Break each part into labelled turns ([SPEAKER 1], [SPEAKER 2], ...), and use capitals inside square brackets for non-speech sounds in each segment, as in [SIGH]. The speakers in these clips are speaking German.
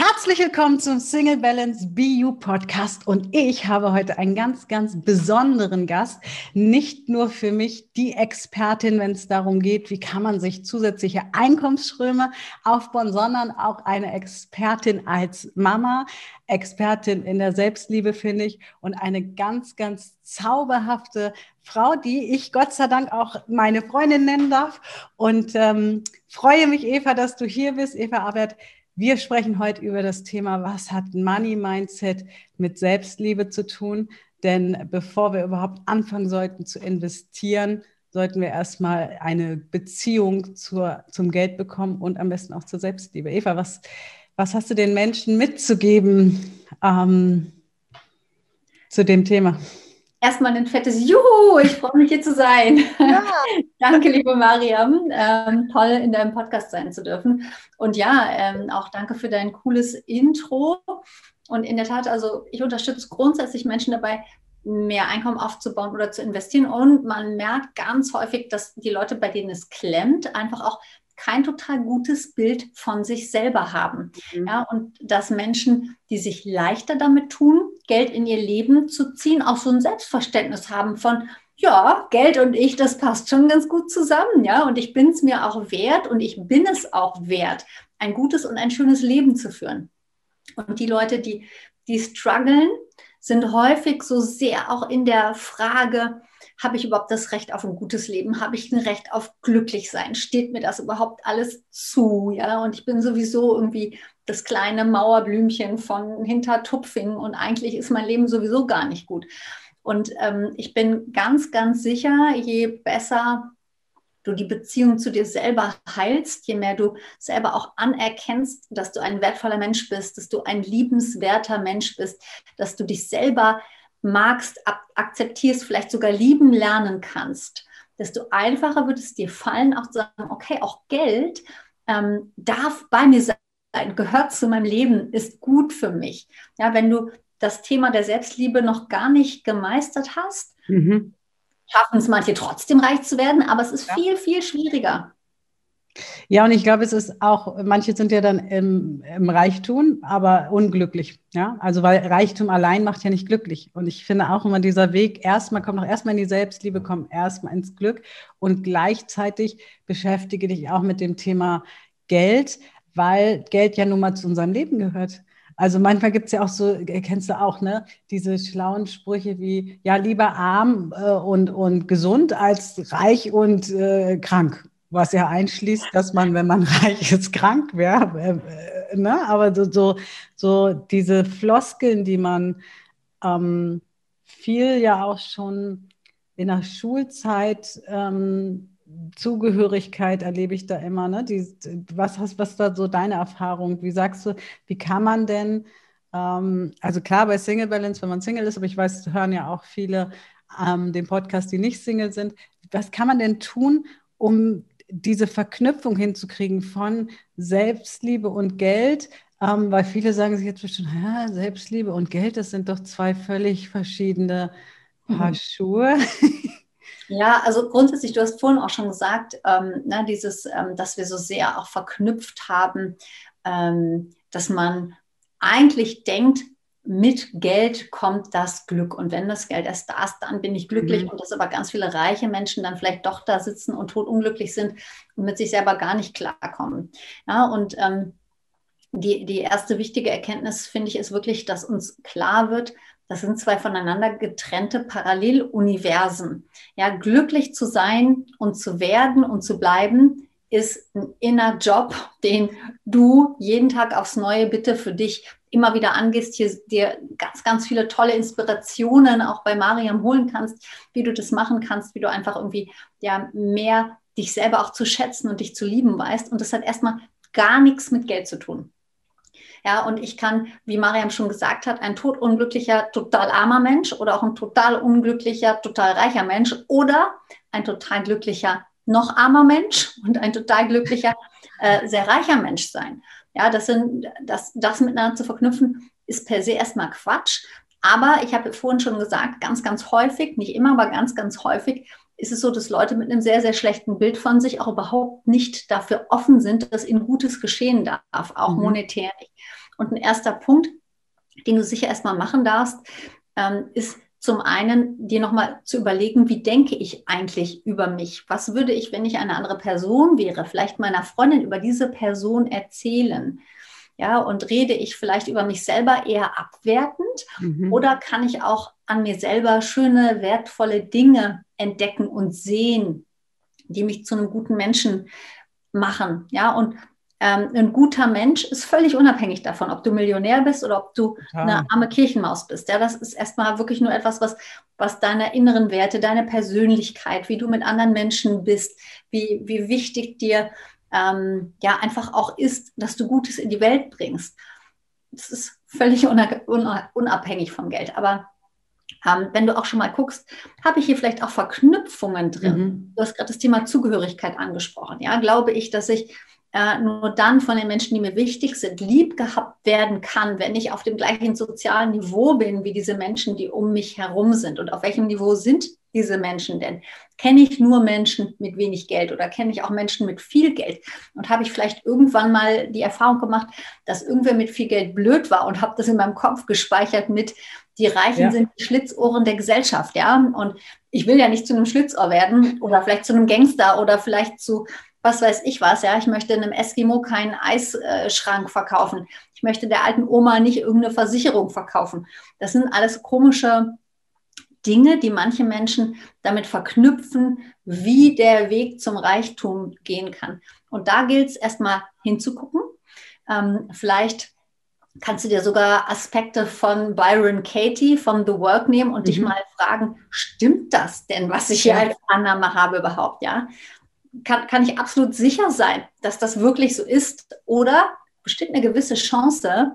[SPEAKER 1] Herzlich willkommen zum Single Balance BU Podcast und ich habe heute einen ganz, ganz besonderen Gast. Nicht nur für mich die Expertin, wenn es darum geht, wie kann man sich zusätzliche Einkommensströme aufbauen, sondern auch eine Expertin als Mama, Expertin in der Selbstliebe, finde ich, und eine ganz, ganz zauberhafte Frau, die ich Gott sei Dank auch meine Freundin nennen darf. Und ähm, freue mich, Eva, dass du hier bist. Eva Arbeit wir sprechen heute über das Thema, was hat Money Mindset mit Selbstliebe zu tun? Denn bevor wir überhaupt anfangen sollten zu investieren, sollten wir erstmal eine Beziehung zur, zum Geld bekommen und am besten auch zur Selbstliebe. Eva, was, was hast du den Menschen mitzugeben ähm, zu dem Thema?
[SPEAKER 2] Erstmal ein fettes Juhu, ich freue mich hier zu sein. Ja. [LAUGHS] danke, liebe Mariam. Ähm, toll, in deinem Podcast sein zu dürfen. Und ja, ähm, auch danke für dein cooles Intro. Und in der Tat, also ich unterstütze grundsätzlich Menschen dabei, mehr Einkommen aufzubauen oder zu investieren. Und man merkt ganz häufig, dass die Leute, bei denen es klemmt, einfach auch kein total gutes Bild von sich selber haben. Mhm. Ja, und dass Menschen, die sich leichter damit tun, Geld in ihr Leben zu ziehen, auch so ein Selbstverständnis haben von, ja, Geld und ich, das passt schon ganz gut zusammen, ja, und ich bin es mir auch wert und ich bin es auch wert, ein gutes und ein schönes Leben zu führen. Und die Leute, die, die strugglen, sind häufig so sehr auch in der Frage, habe ich überhaupt das Recht auf ein gutes Leben? Habe ich ein Recht auf glücklich sein? Steht mir das überhaupt alles zu? Ja, und ich bin sowieso irgendwie das kleine Mauerblümchen von Hintertupfing und eigentlich ist mein Leben sowieso gar nicht gut. Und ähm, ich bin ganz, ganz sicher, je besser du die Beziehung zu dir selber heilst, je mehr du selber auch anerkennst, dass du ein wertvoller Mensch bist, dass du ein liebenswerter Mensch bist, dass du dich selber magst, akzeptierst, vielleicht sogar lieben lernen kannst, desto einfacher wird es dir fallen, auch zu sagen, okay, auch Geld ähm, darf bei mir sein, gehört zu meinem Leben, ist gut für mich. Ja, wenn du das Thema der Selbstliebe noch gar nicht gemeistert hast, mhm. schaffen es manche trotzdem reich zu werden, aber es ist ja. viel, viel schwieriger.
[SPEAKER 1] Ja, und ich glaube, es ist auch, manche sind ja dann im, im, Reichtum, aber unglücklich. Ja, also weil Reichtum allein macht ja nicht glücklich. Und ich finde auch immer dieser Weg, erstmal komm doch erstmal in die Selbstliebe, komm erstmal ins Glück und gleichzeitig beschäftige dich auch mit dem Thema Geld, weil Geld ja nun mal zu unserem Leben gehört. Also manchmal gibt es ja auch so, kennst du auch, ne, diese schlauen Sprüche wie, ja, lieber arm äh, und, und gesund als reich und äh, krank was ja einschließt, dass man, wenn man [LAUGHS] reich ist, krank wäre. Äh, ne? Aber so, so, so, diese Floskeln, die man ähm, viel ja auch schon in der Schulzeit ähm, Zugehörigkeit erlebe ich da immer. Ne? Die, was, hast, was da so deine Erfahrung? Wie sagst du, wie kann man denn, ähm, also klar bei Single Balance, wenn man Single ist, aber ich weiß, hören ja auch viele ähm, den Podcast, die nicht Single sind. Was kann man denn tun, um diese Verknüpfung hinzukriegen von Selbstliebe und Geld, ähm, weil viele sagen sich jetzt bestimmt, ja, Selbstliebe und Geld, das sind doch zwei völlig verschiedene Paar mhm. Schuhe. [LAUGHS]
[SPEAKER 2] Ja, also grundsätzlich, du hast vorhin auch schon gesagt, ähm, ne, dieses, ähm, dass wir so sehr auch verknüpft haben, ähm, dass man eigentlich denkt, mit Geld kommt das Glück. Und wenn das Geld erst da ist, dann bin ich glücklich. Mhm. Und dass aber ganz viele reiche Menschen dann vielleicht doch da sitzen und totunglücklich sind und mit sich selber gar nicht klarkommen. Ja, und ähm, die, die erste wichtige Erkenntnis, finde ich, ist wirklich, dass uns klar wird, das sind zwei voneinander getrennte Paralleluniversen. Ja, glücklich zu sein und zu werden und zu bleiben, ist ein inner Job, den du jeden Tag aufs Neue bitte für dich immer wieder angehst, hier dir ganz, ganz viele tolle Inspirationen auch bei Mariam holen kannst, wie du das machen kannst, wie du einfach irgendwie ja mehr dich selber auch zu schätzen und dich zu lieben weißt. Und das hat erstmal gar nichts mit Geld zu tun. Ja, und ich kann, wie Mariam schon gesagt hat, ein totunglücklicher, total armer Mensch oder auch ein total unglücklicher, total reicher Mensch oder ein total glücklicher, noch armer Mensch und ein total glücklicher, äh, sehr reicher Mensch sein. Ja, das, sind, das, das miteinander zu verknüpfen, ist per se erstmal Quatsch. Aber ich habe vorhin schon gesagt, ganz, ganz häufig, nicht immer, aber ganz, ganz häufig ist es so, dass Leute mit einem sehr, sehr schlechten Bild von sich auch überhaupt nicht dafür offen sind, dass ihnen Gutes geschehen darf, auch mhm. monetär nicht. Und ein erster Punkt, den du sicher erstmal machen darfst, ähm, ist zum einen dir nochmal zu überlegen, wie denke ich eigentlich über mich? Was würde ich, wenn ich eine andere Person wäre, vielleicht meiner Freundin über diese Person erzählen? Ja, und rede ich vielleicht über mich selber eher abwertend mhm. oder kann ich auch an mir selber schöne, wertvolle Dinge entdecken und sehen, die mich zu einem guten Menschen machen? Ja, und ähm, ein guter Mensch ist völlig unabhängig davon, ob du Millionär bist oder ob du ja. eine arme Kirchenmaus bist. Ja, das ist erstmal wirklich nur etwas, was, was deine inneren Werte, deine Persönlichkeit, wie du mit anderen Menschen bist, wie, wie wichtig dir ähm, ja einfach auch ist, dass du Gutes in die Welt bringst. Das ist völlig unabhängig vom Geld. Aber ähm, wenn du auch schon mal guckst, habe ich hier vielleicht auch Verknüpfungen drin? Mhm. Du hast gerade das Thema Zugehörigkeit angesprochen. Ja, glaube ich, dass ich äh, nur dann von den Menschen, die mir wichtig sind, lieb gehabt werden kann, wenn ich auf dem gleichen sozialen Niveau bin wie diese Menschen, die um mich herum sind. Und auf welchem Niveau sind diese Menschen denn? Kenne ich nur Menschen mit wenig Geld oder kenne ich auch Menschen mit viel Geld? Und habe ich vielleicht irgendwann mal die Erfahrung gemacht, dass irgendwer mit viel Geld blöd war und habe das in meinem Kopf gespeichert mit, die Reichen ja. sind die Schlitzohren der Gesellschaft, ja. Und ich will ja nicht zu einem Schlitzohr werden oder vielleicht zu einem Gangster oder vielleicht zu was weiß ich was, ja, ich möchte einem Eskimo keinen Eisschrank verkaufen. Ich möchte der alten Oma nicht irgendeine Versicherung verkaufen. Das sind alles komische Dinge, die manche Menschen damit verknüpfen, wie der Weg zum Reichtum gehen kann. Und da gilt es erstmal hinzugucken. Ähm, vielleicht kannst du dir sogar Aspekte von Byron Katie von The Work nehmen und mhm. dich mal fragen, stimmt das denn, was ich hier als Annahme habe überhaupt, ja? Kann, kann ich absolut sicher sein, dass das wirklich so ist? Oder besteht eine gewisse Chance,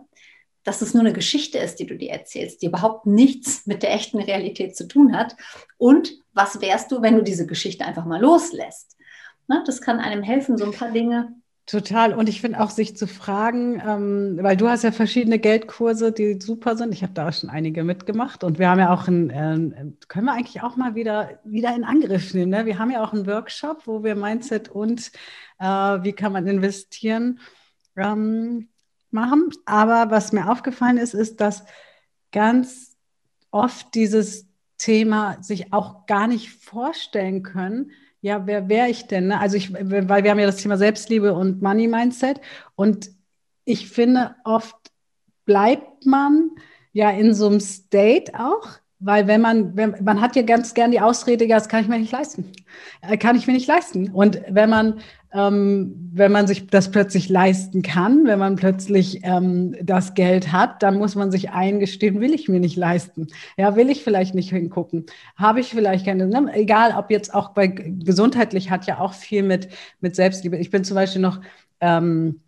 [SPEAKER 2] dass es nur eine Geschichte ist, die du dir erzählst, die überhaupt nichts mit der echten Realität zu tun hat? Und was wärst du, wenn du diese Geschichte einfach mal loslässt? Ne, das kann einem helfen, so ein paar Dinge
[SPEAKER 1] Total. Und ich finde auch, sich zu fragen, ähm, weil du hast ja verschiedene Geldkurse, die super sind. Ich habe da auch schon einige mitgemacht. Und wir haben ja auch einen, äh, können wir eigentlich auch mal wieder, wieder in Angriff nehmen. Ne? Wir haben ja auch einen Workshop, wo wir Mindset und äh, wie kann man investieren ähm, machen. Aber was mir aufgefallen ist, ist, dass ganz oft dieses Thema sich auch gar nicht vorstellen können, ja, wer wäre ich denn? Ne? Also ich, weil wir haben ja das Thema Selbstliebe und Money Mindset und ich finde, oft bleibt man ja in so einem State auch, weil wenn man, wenn, man hat ja ganz gern die Ausrede, ja, das kann ich mir nicht leisten. Äh, kann ich mir nicht leisten. Und wenn man, ähm, wenn man sich das plötzlich leisten kann, wenn man plötzlich ähm, das Geld hat, dann muss man sich eingestehen, will ich mir nicht leisten. Ja, will ich vielleicht nicht hingucken. Habe ich vielleicht keine, ne? egal, ob jetzt auch bei gesundheitlich hat ja auch viel mit, mit Selbstliebe. Ich bin zum Beispiel noch, ähm,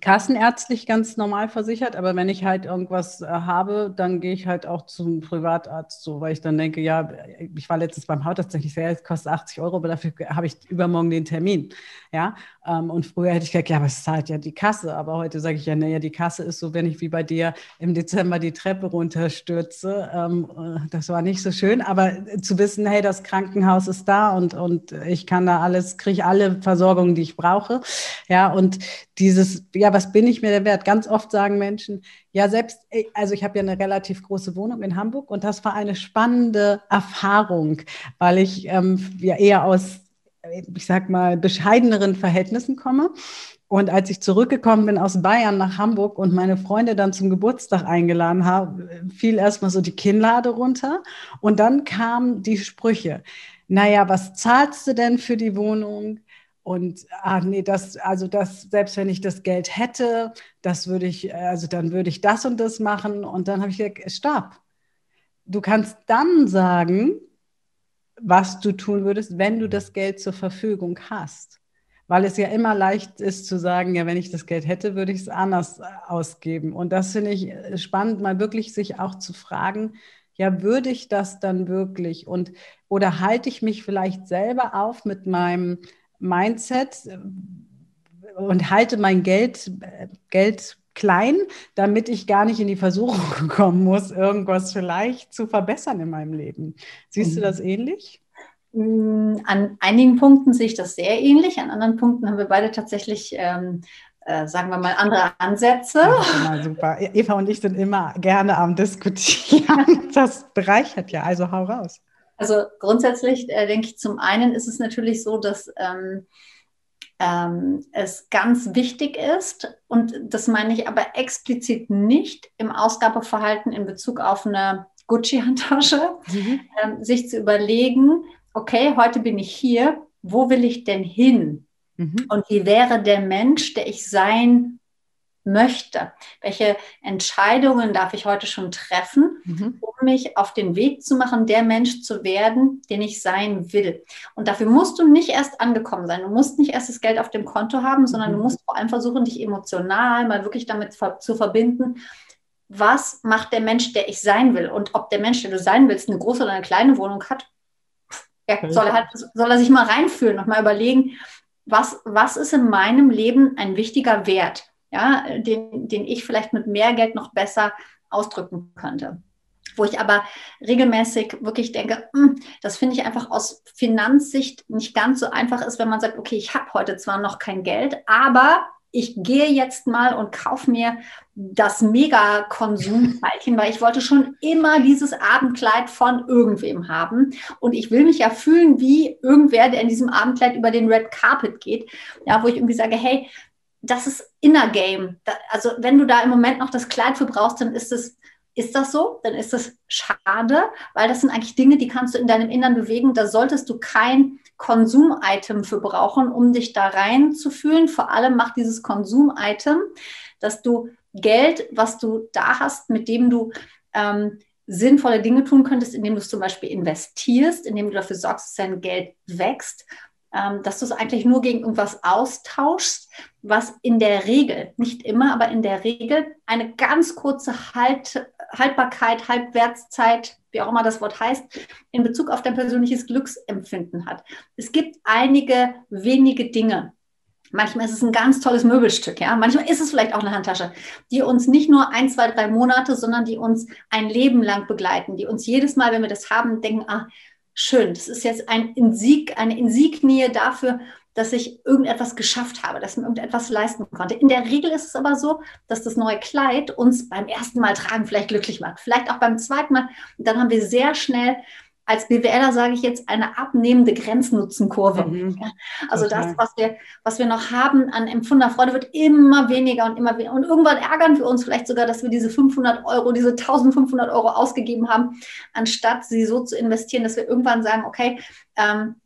[SPEAKER 1] kassenärztlich ganz normal versichert, aber wenn ich halt irgendwas äh, habe, dann gehe ich halt auch zum Privatarzt, so, weil ich dann denke, ja, ich war letztens beim Haut tatsächlich sehr, es kostet 80 Euro, aber dafür habe ich übermorgen den Termin. Ja, ähm, und früher hätte ich gesagt, ja, aber es zahlt ja die Kasse, aber heute sage ich ja, naja, die Kasse ist so, wenn ich wie bei dir im Dezember die Treppe runterstürze. Ähm, äh, das war nicht so schön, aber zu wissen, hey, das Krankenhaus ist da und, und ich kann da alles, kriege alle Versorgungen, die ich brauche. Ja, und dieses, ja, was bin ich mir der Wert? Ganz oft sagen Menschen, ja, selbst, äh, also ich habe ja eine relativ große Wohnung in Hamburg und das war eine spannende Erfahrung, weil ich ähm, ja eher aus, ich sag mal, bescheideneren Verhältnissen komme. Und als ich zurückgekommen bin aus Bayern nach Hamburg und meine Freunde dann zum Geburtstag eingeladen habe, fiel erstmal so die Kinnlade runter und dann kamen die Sprüche. Naja, was zahlst du denn für die Wohnung? Und ah nee, das, also das, selbst wenn ich das Geld hätte, das würde ich, also dann würde ich das und das machen. Und dann habe ich gesagt, stopp. Du kannst dann sagen, was du tun würdest, wenn du das Geld zur Verfügung hast. Weil es ja immer leicht ist zu sagen, ja, wenn ich das Geld hätte, würde ich es anders ausgeben. Und das finde ich spannend, mal wirklich sich auch zu fragen, ja, würde ich das dann wirklich? Und oder halte ich mich vielleicht selber auf mit meinem Mindset äh, und halte mein Geld, Geld klein, damit ich gar nicht in die Versuchung [LAUGHS] kommen muss, irgendwas vielleicht zu verbessern in meinem Leben. Siehst du mhm. das ähnlich?
[SPEAKER 2] Mm, an einigen Punkten sehe ich das sehr ähnlich, an anderen Punkten haben wir beide tatsächlich ähm, äh, sagen wir mal, andere Ansätze.
[SPEAKER 1] Super. Eva und ich sind immer gerne am Diskutieren. [LAUGHS] Das bereichert ja, also hau raus.
[SPEAKER 2] Also grundsätzlich äh, denke ich, zum einen ist es natürlich so, dass ähm, ähm, es ganz wichtig ist, und das meine ich aber explizit nicht im Ausgabeverhalten in Bezug auf eine Gucci-Handtasche, mhm. ähm, sich zu überlegen, okay, heute bin ich hier, wo will ich denn hin? Mhm. Und wie wäre der Mensch, der ich sein möchte? Welche Entscheidungen darf ich heute schon treffen, mhm. um mich auf den Weg zu machen, der Mensch zu werden, den ich sein will? Und dafür musst du nicht erst angekommen sein. Du musst nicht erst das Geld auf dem Konto haben, sondern mhm. du musst vor allem versuchen, dich emotional mal wirklich damit zu verbinden, was macht der Mensch, der ich sein will? Und ob der Mensch, der du sein willst, eine große oder eine kleine Wohnung hat, ja, soll, er halt, soll er sich mal reinfühlen und mal überlegen, was, was ist in meinem Leben ein wichtiger Wert, ja, den, den ich vielleicht mit mehr Geld noch besser ausdrücken könnte. Wo ich aber regelmäßig wirklich denke, hm, das finde ich einfach aus Finanzsicht nicht ganz so einfach ist, wenn man sagt, okay, ich habe heute zwar noch kein Geld, aber ich gehe jetzt mal und kaufe mir das Mega-Konsumteilchen, [LAUGHS] weil ich wollte schon immer dieses Abendkleid von irgendwem haben. Und ich will mich ja fühlen wie irgendwer, der in diesem Abendkleid über den Red Carpet geht. Ja, wo ich irgendwie sage, hey, das ist Inner Game. also wenn du da im Moment noch das Kleid für brauchst, dann ist es ist das so? Dann ist das schade, weil das sind eigentlich Dinge, die kannst du in deinem Innern bewegen. Da solltest du kein Konsum-Item für brauchen, um dich da reinzufühlen. Vor allem macht dieses Konsum-Item, dass du Geld, was du da hast, mit dem du ähm, sinnvolle Dinge tun könntest, indem du es zum Beispiel investierst, indem du dafür sorgst, dass dein Geld wächst, dass du es eigentlich nur gegen irgendwas austauschst, was in der Regel, nicht immer, aber in der Regel eine ganz kurze halt, Haltbarkeit, Halbwertszeit, wie auch immer das Wort heißt, in Bezug auf dein persönliches Glücksempfinden hat. Es gibt einige wenige Dinge. Manchmal ist es ein ganz tolles Möbelstück, ja. Manchmal ist es vielleicht auch eine Handtasche, die uns nicht nur ein, zwei, drei Monate, sondern die uns ein Leben lang begleiten, die uns jedes Mal, wenn wir das haben, denken, ah, schön, das ist jetzt ein Insig, eine Insignie dafür, dass ich irgendetwas geschafft habe, dass ich mir irgendetwas leisten konnte. In der Regel ist es aber so, dass das neue Kleid uns beim ersten Mal tragen vielleicht glücklich macht, vielleicht auch beim zweiten Mal. Und dann haben wir sehr schnell als BWLer sage ich jetzt eine abnehmende Grenznutzenkurve. Mhm, also total. das, was wir, was wir noch haben an empfundener Freude, wird immer weniger und immer weniger. Und irgendwann ärgern wir uns vielleicht sogar, dass wir diese 500 Euro, diese 1500 Euro ausgegeben haben, anstatt sie so zu investieren, dass wir irgendwann sagen, okay, ähm,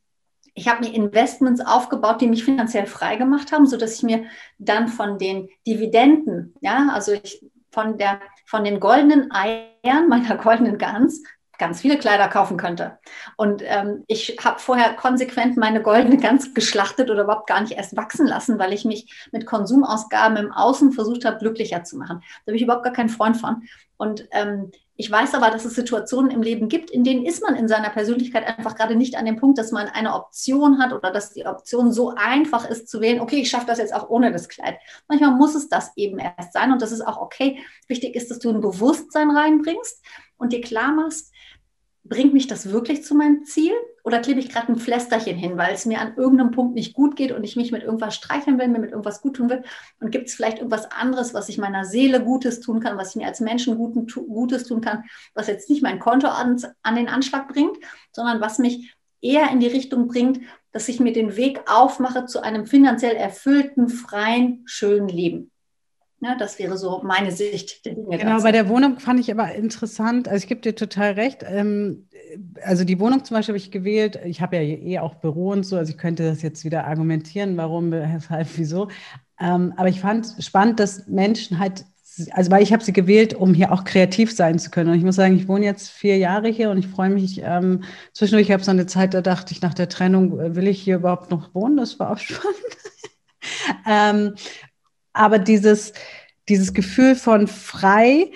[SPEAKER 2] ich habe mir Investments aufgebaut, die mich finanziell frei gemacht haben, sodass ich mir dann von den Dividenden, ja, also ich, von, der, von den goldenen Eiern meiner goldenen Gans ganz viele Kleider kaufen könnte. Und ähm, ich habe vorher konsequent meine goldene Gans geschlachtet oder überhaupt gar nicht erst wachsen lassen, weil ich mich mit Konsumausgaben im Außen versucht habe, glücklicher zu machen. Da bin ich überhaupt gar kein Freund von. Und ähm, ich weiß aber, dass es Situationen im Leben gibt, in denen ist man in seiner Persönlichkeit einfach gerade nicht an dem Punkt, dass man eine Option hat oder dass die Option so einfach ist zu wählen, okay, ich schaffe das jetzt auch ohne das Kleid. Manchmal muss es das eben erst sein und das ist auch okay. Wichtig ist, dass du ein Bewusstsein reinbringst und dir klar machst, bringt mich das wirklich zu meinem Ziel oder klebe ich gerade ein Pflästerchen hin, weil es mir an irgendeinem Punkt nicht gut geht und ich mich mit irgendwas streicheln will, mir mit irgendwas gut tun will? Und gibt es vielleicht irgendwas anderes, was ich meiner Seele Gutes tun kann, was ich mir als Menschen Gutes tun kann, was jetzt nicht mein Konto an, an den Anschlag bringt, sondern was mich eher in die Richtung bringt, dass ich mir den Weg aufmache zu einem finanziell erfüllten, freien, schönen Leben. Ja, das wäre so meine Sicht
[SPEAKER 1] der Dinge. Genau, dazu. bei der Wohnung fand ich aber interessant, also ich gebe dir total recht. Ähm, also die Wohnung zum Beispiel habe ich gewählt, ich habe ja eh auch Büro und so, also ich könnte das jetzt wieder argumentieren, warum, weshalb, wieso. Ähm, aber ich fand spannend, dass Menschen halt, also weil ich habe sie gewählt, um hier auch kreativ sein zu können. Und ich muss sagen, ich wohne jetzt vier Jahre hier und ich freue mich ähm, zwischendurch, ich habe so eine Zeit, da dachte ich nach der Trennung, äh, will ich hier überhaupt noch wohnen? Das war auch [LAUGHS] spannend. ähm, aber dieses, dieses Gefühl von frei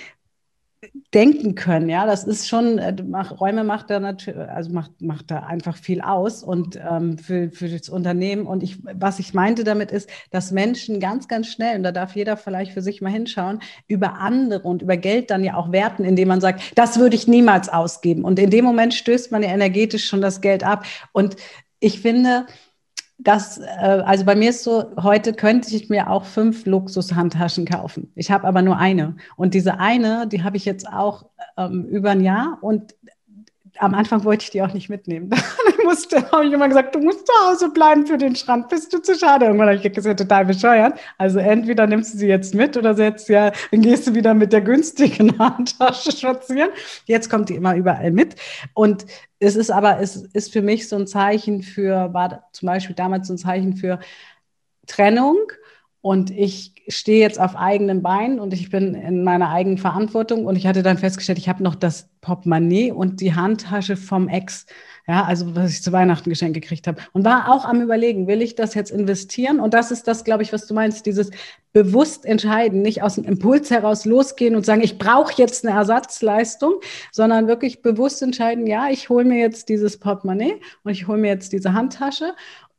[SPEAKER 1] denken können, ja, das ist schon, äh, Räume macht da natürlich, also macht, macht da einfach viel aus und ähm, für, für das Unternehmen. Und ich, was ich meinte damit ist, dass Menschen ganz, ganz schnell, und da darf jeder vielleicht für sich mal hinschauen, über andere und über Geld dann ja auch werten, indem man sagt, das würde ich niemals ausgeben. Und in dem Moment stößt man ja energetisch schon das Geld ab. Und ich finde, das, äh, also bei mir ist so, heute könnte ich mir auch fünf Luxushandtaschen kaufen. Ich habe aber nur eine. Und diese eine, die habe ich jetzt auch ähm, über ein Jahr und am Anfang wollte ich die auch nicht mitnehmen. [LAUGHS] ich musste, habe ich immer gesagt, du musst zu Hause bleiben für den Strand, bist du zu schade. Irgendwann habe ich gesagt, das ist ja total bescheuert. Also entweder nimmst du sie jetzt mit oder setzt ja, dann gehst du wieder mit der günstigen [LAUGHS] Handtasche spazieren. Jetzt kommt die immer überall mit. Und es ist aber, es ist für mich so ein Zeichen für, war zum Beispiel damals so ein Zeichen für Trennung. Und ich stehe jetzt auf eigenen Beinen und ich bin in meiner eigenen Verantwortung. Und ich hatte dann festgestellt, ich habe noch das Portemonnaie und die Handtasche vom Ex. Ja, also was ich zu Weihnachten geschenkt gekriegt habe. Und war auch am Überlegen, will ich das jetzt investieren? Und das ist das, glaube ich, was du meinst, dieses bewusst entscheiden, nicht aus dem Impuls heraus losgehen und sagen, ich brauche jetzt eine Ersatzleistung, sondern wirklich bewusst entscheiden, ja, ich hole mir jetzt dieses Portemonnaie und ich hole mir jetzt diese Handtasche.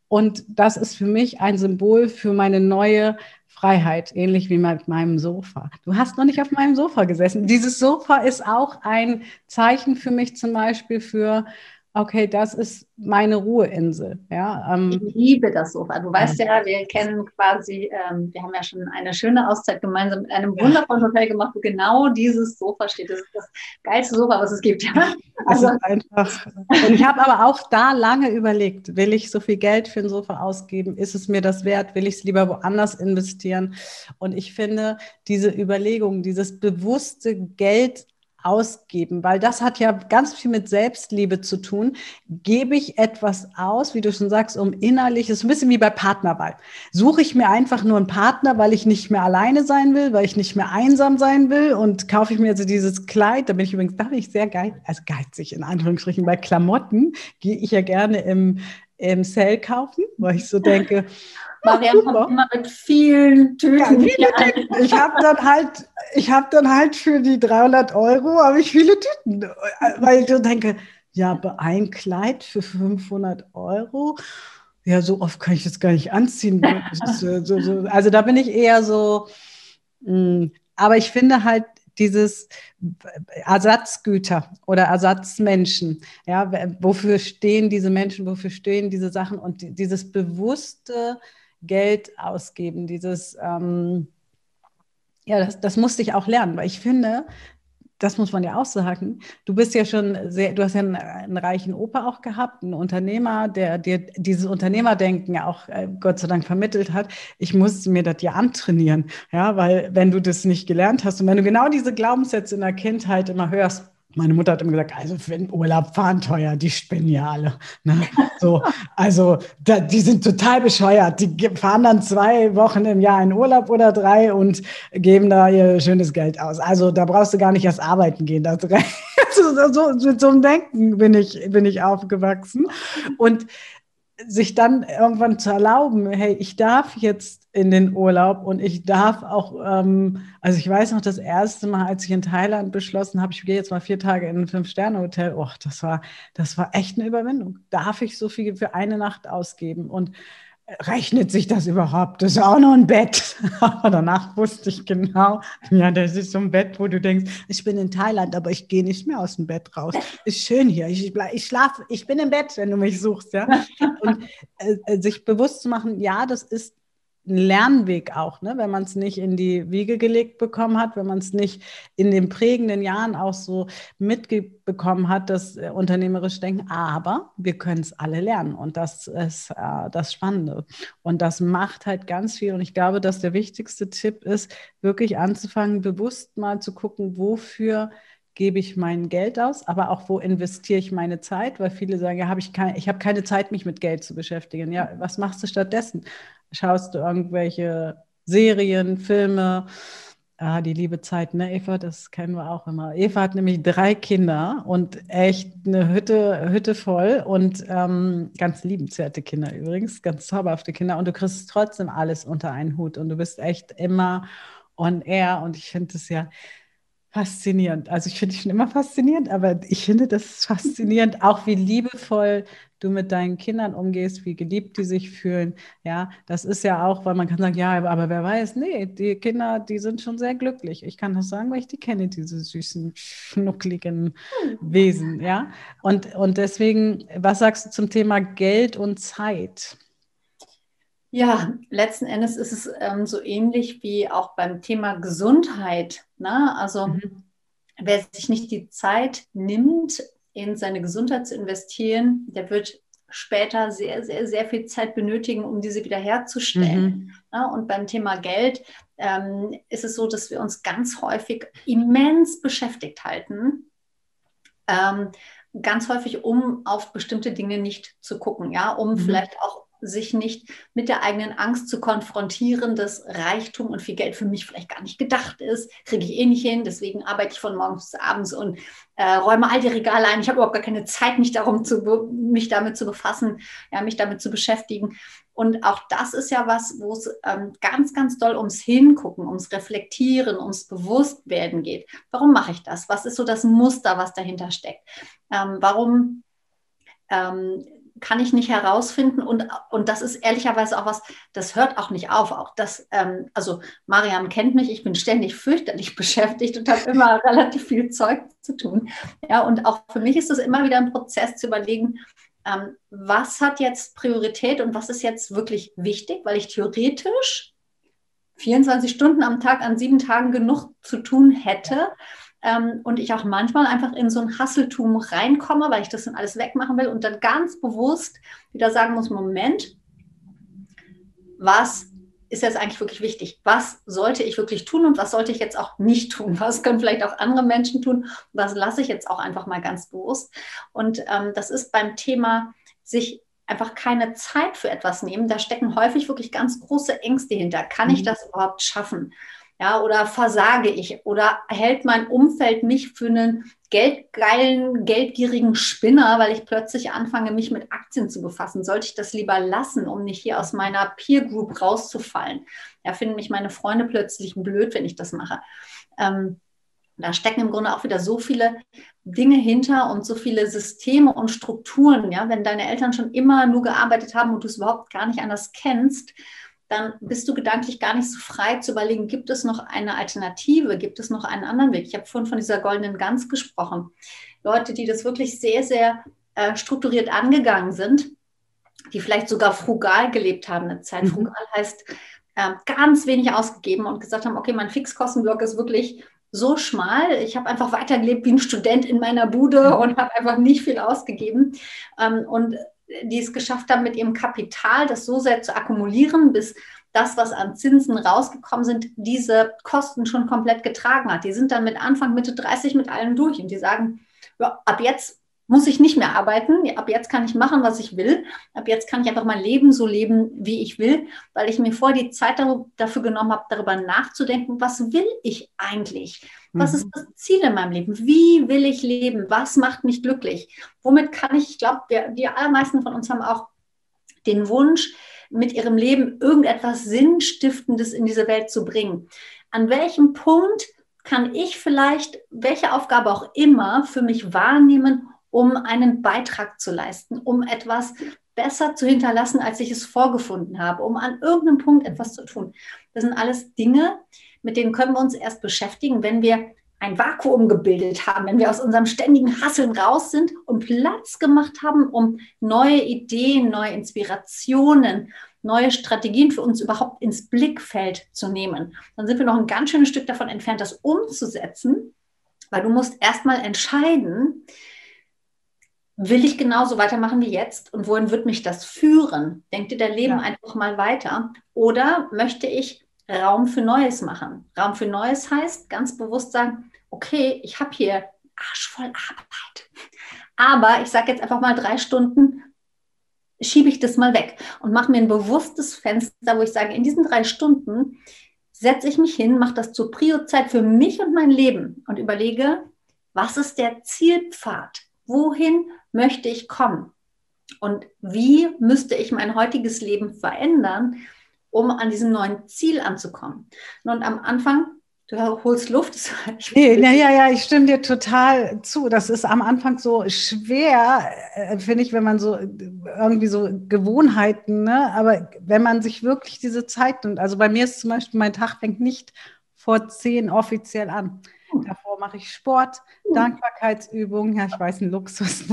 [SPEAKER 1] Und das ist für mich ein Symbol für meine neue Freiheit, ähnlich wie mit meinem Sofa. Du hast noch nicht auf meinem Sofa gesessen. Dieses Sofa ist auch ein Zeichen für mich zum Beispiel für okay, das ist meine Ruheinsel. Ja,
[SPEAKER 2] ähm, ich liebe das Sofa. Du weißt ja, wir kennen quasi, ähm, wir haben ja schon eine schöne Auszeit gemeinsam mit einem wundervollen Hotel gemacht, wo genau dieses Sofa steht. Das ist das geilste Sofa, was es gibt. Ja?
[SPEAKER 1] Also einfach. Und ich habe aber auch da lange überlegt, will ich so viel Geld für ein Sofa ausgeben? Ist es mir das wert? Will ich es lieber woanders investieren? Und ich finde, diese Überlegung, dieses bewusste Geld ausgeben, weil das hat ja ganz viel mit Selbstliebe zu tun. Gebe ich etwas aus, wie du schon sagst, um innerlich, ist ein bisschen wie bei Partnerwahl. Suche ich mir einfach nur einen Partner, weil ich nicht mehr alleine sein will, weil ich nicht mehr einsam sein will und kaufe ich mir also dieses Kleid, da bin ich übrigens, da bin ich sehr geil, also geizig in Anführungsstrichen, bei Klamotten gehe ich ja gerne im, im Sale kaufen, weil ich so denke,
[SPEAKER 2] Marianne kommt immer mit vielen Tüten. Ja, viele
[SPEAKER 1] Tüten. Ich habe dann halt, ich habe dann halt für die 300 Euro habe ich viele Tüten, weil ich so denke, ja, ein Kleid für 500 Euro, ja, so oft kann ich das gar nicht anziehen. So, so, also da bin ich eher so, mh, hm, aber ich finde halt dieses Ersatzgüter oder Ersatzmenschen. Ja, wofür stehen diese Menschen, wofür stehen diese Sachen und dieses bewusste Geld ausgeben, dieses, ähm, ja, das, das musste ich auch lernen, weil ich finde, das muss man ja auch sagen. Du bist ja schon sehr, du hast ja einen, einen reichen Opa auch gehabt, einen Unternehmer, der dir dieses Unternehmerdenken auch äh, Gott sei Dank vermittelt hat. Ich musste mir das ja antrainieren, ja, weil wenn du das nicht gelernt hast und wenn du genau diese Glaubenssätze in der Kindheit immer hörst, meine Mutter hat immer gesagt, also wenn Urlaub fahren teuer, die spinnen ja alle. Ne? So, also da, die sind total bescheuert. Die fahren dann zwei Wochen im Jahr in Urlaub oder drei und geben da ihr schönes Geld aus. Also da brauchst du gar nicht erst arbeiten gehen. Das, [LAUGHS] so, so, mit so einem Denken bin ich, bin ich aufgewachsen. Und sich dann irgendwann zu erlauben, hey, ich darf jetzt in den Urlaub und ich darf auch, ähm, also ich weiß noch, das erste Mal, als ich in Thailand beschlossen habe, ich gehe jetzt mal vier Tage in ein Fünf-Sterne-Hotel, oh, das war, das war echt eine Überwindung. Darf ich so viel für eine Nacht ausgeben? Und rechnet sich das überhaupt? Das ist auch noch ein Bett. Aber [LAUGHS] danach wusste ich genau, ja, das ist so ein Bett, wo du denkst, ich bin in Thailand, aber ich gehe nicht mehr aus dem Bett raus. Ist schön hier. Ich, ich schlafe, ich bin im Bett, wenn du mich suchst, ja. Und äh, sich bewusst zu machen, ja, das ist ein Lernweg auch, ne? wenn man es nicht in die Wiege gelegt bekommen hat, wenn man es nicht in den prägenden Jahren auch so mitbekommen hat, das äh, unternehmerisch Denken. Aber wir können es alle lernen und das ist äh, das Spannende. Und das macht halt ganz viel. Und ich glaube, dass der wichtigste Tipp ist, wirklich anzufangen, bewusst mal zu gucken, wofür gebe ich mein Geld aus, aber auch wo investiere ich meine Zeit, weil viele sagen, ja, habe ich keine, ich habe keine Zeit, mich mit Geld zu beschäftigen. Ja, was machst du stattdessen? Schaust du irgendwelche Serien, Filme? Ah, die liebe Zeit, ne, Eva, das kennen wir auch immer. Eva hat nämlich drei Kinder und echt eine Hütte, Hütte voll und ähm, ganz liebenswerte Kinder übrigens, ganz zauberhafte Kinder. Und du kriegst trotzdem alles unter einen Hut und du bist echt immer on air. Und ich finde es ja, faszinierend. Also ich finde dich schon immer faszinierend, aber ich finde das faszinierend, auch wie liebevoll du mit deinen Kindern umgehst, wie geliebt die sich fühlen. Ja, das ist ja auch, weil man kann sagen, ja, aber wer weiß, nee, die Kinder, die sind schon sehr glücklich. Ich kann das sagen, weil ich die kenne, diese süßen, schnuckligen Wesen. Ja, und, und deswegen, was sagst du zum Thema Geld und Zeit?
[SPEAKER 2] Ja, letzten Endes ist es ähm, so ähnlich wie auch beim Thema Gesundheit. Ne? Also mhm. wer sich nicht die Zeit nimmt, in seine Gesundheit zu investieren, der wird später sehr, sehr, sehr viel Zeit benötigen, um diese wiederherzustellen. Mhm. Ja, und beim Thema Geld ähm, ist es so, dass wir uns ganz häufig immens beschäftigt halten. Ähm, ganz häufig, um auf bestimmte Dinge nicht zu gucken, ja, um mhm. vielleicht auch sich nicht mit der eigenen Angst zu konfrontieren, dass Reichtum und viel Geld für mich vielleicht gar nicht gedacht ist, kriege ich eh nicht hin, deswegen arbeite ich von morgens bis abends und äh, räume all die Regale ein. Ich habe überhaupt gar keine Zeit, mich darum zu mich damit zu befassen, ja, mich damit zu beschäftigen. Und auch das ist ja was, wo es ähm, ganz, ganz doll ums Hingucken, ums Reflektieren, ums Bewusstwerden geht. Warum mache ich das? Was ist so das Muster, was dahinter steckt? Ähm, warum ähm, kann ich nicht herausfinden. Und, und das ist ehrlicherweise auch was, das hört auch nicht auf. Auch das, ähm, also Mariam kennt mich, ich bin ständig fürchterlich [LAUGHS] beschäftigt und habe immer [LAUGHS] relativ viel Zeug zu tun. Ja, und auch für mich ist es immer wieder ein Prozess zu überlegen, ähm, was hat jetzt Priorität und was ist jetzt wirklich wichtig, weil ich theoretisch 24 Stunden am Tag an sieben Tagen genug zu tun hätte ähm, und ich auch manchmal einfach in so ein Hasseltum reinkomme, weil ich das dann alles wegmachen will und dann ganz bewusst wieder sagen muss, Moment, was ist jetzt eigentlich wirklich wichtig? Was sollte ich wirklich tun und was sollte ich jetzt auch nicht tun? [LAUGHS] Was können vielleicht auch andere Menschen tun? Was lasse ich jetzt auch einfach mal ganz bewusst? Und ähm, das ist beim Thema sich einfach keine Zeit für etwas nehmen. Da stecken häufig wirklich ganz große Ängste hinter. Kann ich mhm. das überhaupt schaffen? Ja, oder versage ich? Oder hält mein Umfeld mich für einen geldgeilen, geldgierigen Spinner, weil ich plötzlich anfange, mich mit Aktien zu befassen? Sollte ich das lieber lassen, um nicht hier aus meiner Peer Group rauszufallen? Ja, finden mich meine Freunde plötzlich blöd, wenn ich das mache. Ähm, da stecken im Grunde auch wieder so viele Dinge hinter und so viele Systeme und Strukturen. Ja, wenn deine Eltern schon immer nur gearbeitet haben und du es überhaupt gar nicht anders kennst dann bist du gedanklich gar nicht so frei zu überlegen, gibt es noch eine Alternative, gibt es noch einen anderen Weg. Ich habe vorhin von dieser goldenen Gans gesprochen. Leute, die das wirklich sehr, sehr äh, strukturiert angegangen sind, die vielleicht sogar frugal gelebt haben eine Zeit. Mhm. Frugal heißt äh, ganz wenig ausgegeben und gesagt haben, okay, mein Fixkostenblock ist wirklich so schmal. Ich habe einfach weitergelebt wie ein Student in meiner Bude mhm. und habe einfach nicht viel ausgegeben. Ähm, und die es geschafft haben, mit ihrem Kapital das so sehr zu akkumulieren, bis das, was an Zinsen rausgekommen sind, diese Kosten schon komplett getragen hat. Die sind dann mit Anfang, Mitte 30 mit allem durch und die sagen, ja, ab jetzt muss ich nicht mehr arbeiten. Ab jetzt kann ich machen, was ich will. Ab jetzt kann ich einfach mein Leben so leben, wie ich will, weil ich mir vor die Zeit dafür genommen habe, darüber nachzudenken, was will ich eigentlich? Was ist mhm. das Ziel in meinem Leben? Wie will ich leben? Was macht mich glücklich? Womit kann ich, ich glaube, die allermeisten von uns haben auch den Wunsch, mit ihrem Leben irgendetwas Sinnstiftendes in diese Welt zu bringen. An welchem Punkt kann ich vielleicht, welche Aufgabe auch immer, für mich wahrnehmen, um einen Beitrag zu leisten, um etwas besser zu hinterlassen, als ich es vorgefunden habe, um an irgendeinem Punkt etwas zu tun. Das sind alles Dinge, mit denen können wir uns erst beschäftigen, wenn wir ein Vakuum gebildet haben, wenn wir aus unserem ständigen Hasseln raus sind und Platz gemacht haben, um neue Ideen, neue Inspirationen, neue Strategien für uns überhaupt ins Blickfeld zu nehmen. Dann sind wir noch ein ganz schönes Stück davon entfernt, das umzusetzen, weil du musst erstmal entscheiden, will ich genauso weitermachen wie jetzt und wohin wird mich das führen? Denkt dir dein Leben ja. einfach mal weiter? Oder möchte ich Raum für Neues machen? Raum für Neues heißt ganz bewusst sagen, okay, ich habe hier arschvoll Arbeit. Aber ich sage jetzt einfach mal drei Stunden, schiebe ich das mal weg und mache mir ein bewusstes Fenster, wo ich sage, in diesen drei Stunden setze ich mich hin, mache das zur Prio-Zeit für mich und mein Leben und überlege, was ist der Zielpfad? Wohin möchte ich kommen? Und wie müsste ich mein heutiges Leben verändern, um an diesem neuen Ziel anzukommen? Und am Anfang, du holst Luft. [LAUGHS]
[SPEAKER 1] Nee, ja, ja, ja, ich stimme dir total zu. Das ist am Anfang so schwer, äh, finde ich, wenn man so irgendwie so Gewohnheiten, ne? aber wenn man sich wirklich diese Zeit nimmt, also bei mir ist zum Beispiel, mein Tag fängt nicht vor zehn offiziell an. Davor mache ich Sport. Dankbarkeitsübungen. Ja, ich weiß, ein Luxus. [LAUGHS]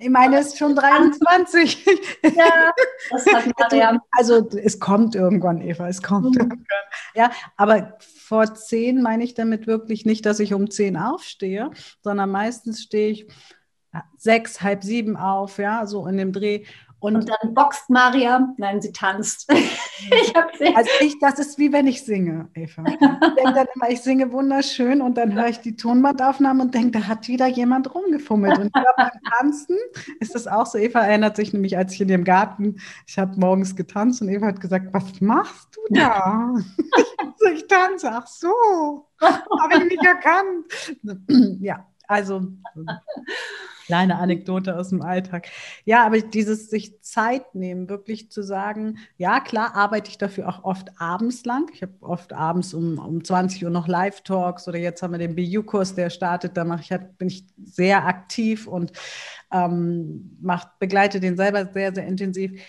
[SPEAKER 1] ich meine, es ist schon 23. Ja, das hat. [LAUGHS] Also es kommt irgendwann, Eva, es kommt mhm. irgendwann. Ja, aber vor zehn meine ich damit wirklich nicht, dass ich um zehn aufstehe, sondern meistens stehe ich sechs, halb sieben auf, ja, so in dem Dreh.
[SPEAKER 2] Und, dann boxt Maria, nein, sie tanzt. [LAUGHS]
[SPEAKER 1] ich also ich, das ist wie wenn ich singe, Eva. Ich denke dann immer, ich singe wunderschön und dann höre ich die Tonbandaufnahme und denke, da hat wieder jemand rumgefummelt. Und beim Tanzen ist das auch so. Eva erinnert sich nämlich, als ich in dem Garten, ich habe morgens getanzt und Eva hat gesagt, was machst du da? ich tanze, ach so, habe ich mich erkannt. ja, also kleine Anekdote aus dem Alltag. Ja, aber dieses sich Zeit nehmen, wirklich zu sagen, ja, klar arbeite ich dafür auch oft abends lang. Ich habe oft abends um, um 20 Uhr noch Live-Talks oder jetzt haben wir den BU-Kurs, der startet, da mache ich halt, bin ich sehr aktiv und ähm, macht, begleite den selber sehr, sehr intensiv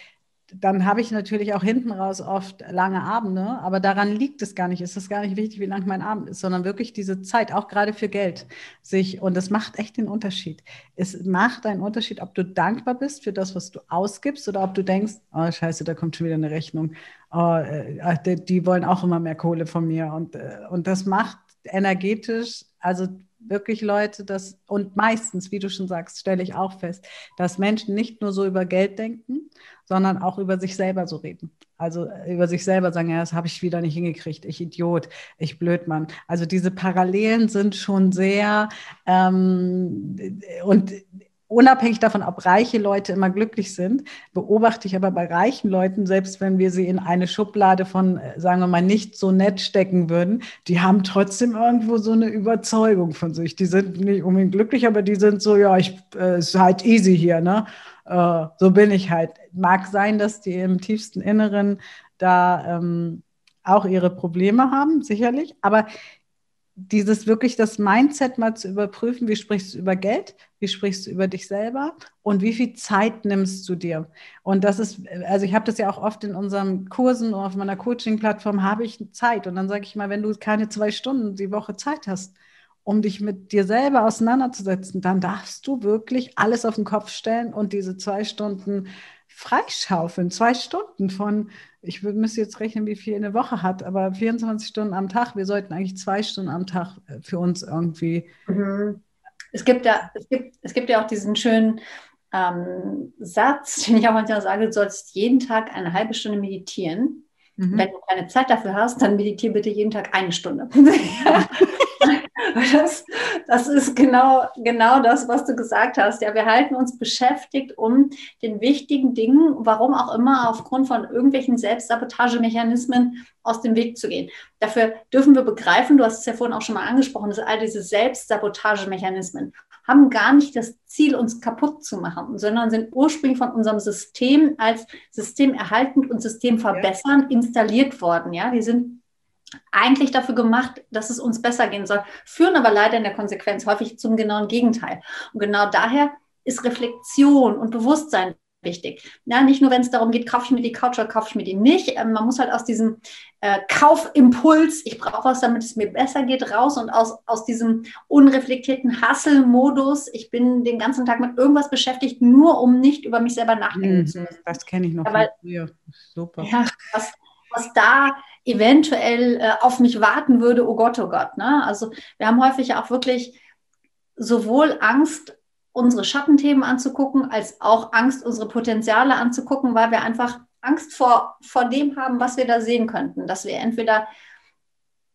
[SPEAKER 1] dann habe ich natürlich auch hinten raus oft lange Abende, aber daran liegt es gar nicht. Es ist gar nicht wichtig, wie lang mein Abend ist, sondern wirklich diese Zeit, auch gerade für Geld, sich, und das macht echt den Unterschied. Es macht einen Unterschied, ob du dankbar bist für das, was du ausgibst oder ob du denkst, oh Scheiße, da kommt schon wieder eine Rechnung. Oh, äh, die, die, wollen auch immer mehr Kohle von mir. Und, äh, und das macht energetisch, also wirklich Leute, das und meistens, wie du schon sagst, stelle ich auch fest, dass Menschen nicht nur so über Geld denken, sondern auch über sich selber so reden. Also äh, über sich selber sagen, ja, das habe ich wieder nicht hingekriegt, ich Idiot, ich Blödmann. Also diese Parallelen sind schon sehr ähm, und unabhängig davon, ob reiche Leute immer glücklich sind, beobachte ich aber bei reichen Leuten, selbst wenn wir sie in eine Schublade von, äh, sagen wir mal, nicht so nett stecken würden, die haben trotzdem irgendwo so eine Überzeugung von sich. Die sind nicht unbedingt glücklich, aber die sind so, ja, ich äh, ist halt easy hier, ne? Äh, so bin ich halt. Mag sein, dass die im tiefsten Inneren da ähm, auch ihre Probleme haben, sicherlich, aber dieses wirklich das Mindset mal zu überprüfen, wie sprichst du über Geld, wie sprichst du über dich selber und wie viel Zeit nimmst du dir. Und das ist, also ich habe das ja auch oft in unseren Kursen oder auf meiner Coaching-Plattform habe ich Zeit und dann sage ich mal, wenn du keine zwei Stunden die Woche Zeit hast, um dich mit dir selber auseinanderzusetzen, dann darfst du wirklich alles auf den Kopf stellen und diese zwei Stunden freischaufeln. Zwei Stunden von, ich müsste jetzt rechnen, wie viel eine Woche hat, aber 24 Stunden am Tag. Wir sollten eigentlich zwei Stunden am Tag äh, für uns irgendwie.
[SPEAKER 2] Mhm. Es, gibt ja, es, gibt, es gibt ja auch diesen schönen ähm, Satz, den ich auch manchmal sage, du sollst jeden Tag eine halbe Stunde meditieren. Mhm. Wenn du keine Zeit dafür hast, dann meditiere bitte jeden Tag eine Stunde. [LAUGHS] Das, das ist genau, genau das, was du gesagt hast. Ja, wir halten uns beschäftigt, um den wichtigen Dingen, warum auch immer, aufgrund von irgendwelchen Selbstsabotagemechanismen aus dem Weg zu gehen. Dafür dürfen wir begreifen, du hast es ja vorhin auch schon mal angesprochen, dass all diese Selbstsabotagemechanismen haben gar nicht das Ziel, uns kaputt zu machen, sondern sind ursprünglich von unserem System als System erhaltend und System verbessern installiert worden. Ja, die sind eigentlich dafür gemacht, dass es uns besser gehen soll, führen aber leider in der Konsequenz häufig zum genauen Gegenteil. Und genau daher ist Reflexion und Bewusstsein wichtig. Ja, nicht nur, wenn es darum geht, kaufe ich mir die Couch oder kaufe ich mir die nicht. Ähm, man muss halt aus diesem äh, Kaufimpuls, ich brauche was, damit es mir besser geht, raus und aus, aus diesem unreflektierten Hustle-Modus, ich bin den ganzen Tag mit irgendwas beschäftigt, nur um nicht über mich selber nachdenken mhm, zu müssen.
[SPEAKER 1] Das kenne ich noch.
[SPEAKER 2] Ja, weil, Super. Ja, was, was da eventuell äh, auf mich warten würde, oh Gott, oh Gott. Ne? Also wir haben häufig auch wirklich sowohl Angst, unsere Schattenthemen anzugucken, als auch Angst, unsere Potenziale anzugucken, weil wir einfach Angst vor, vor dem haben, was wir da sehen könnten. Dass wir entweder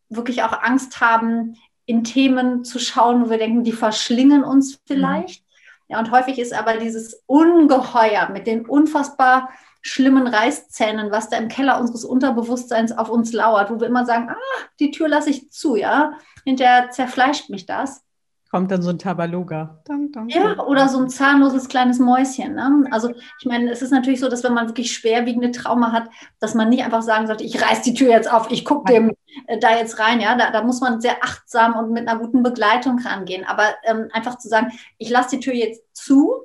[SPEAKER 2] wirklich auch Angst haben, in Themen zu schauen, wo wir denken, die verschlingen uns vielleicht. Mhm. Ja, und häufig ist aber dieses Ungeheuer mit den unfassbar schlimmen Reißzähnen, was da im Keller unseres Unterbewusstseins auf uns lauert, wo wir immer sagen, ah, die Tür lasse ich zu, ja. Hinterher zerfleischt mich das.
[SPEAKER 1] Kommt dann so ein Tabaluga.
[SPEAKER 2] Dun, dun, ja, oder so ein zahnloses kleines Mäuschen. Ne? Also ich meine, es ist natürlich so, dass wenn man wirklich schwerwiegende Trauma hat, dass man nicht einfach sagen sollte, ich reiß die Tür jetzt auf, ich gucke dem äh, da jetzt rein. Ja, da, da, muss man sehr achtsam und mit einer guten Begleitung rangehen. Aber ähm, einfach zu sagen, ich lasse die Tür jetzt zu,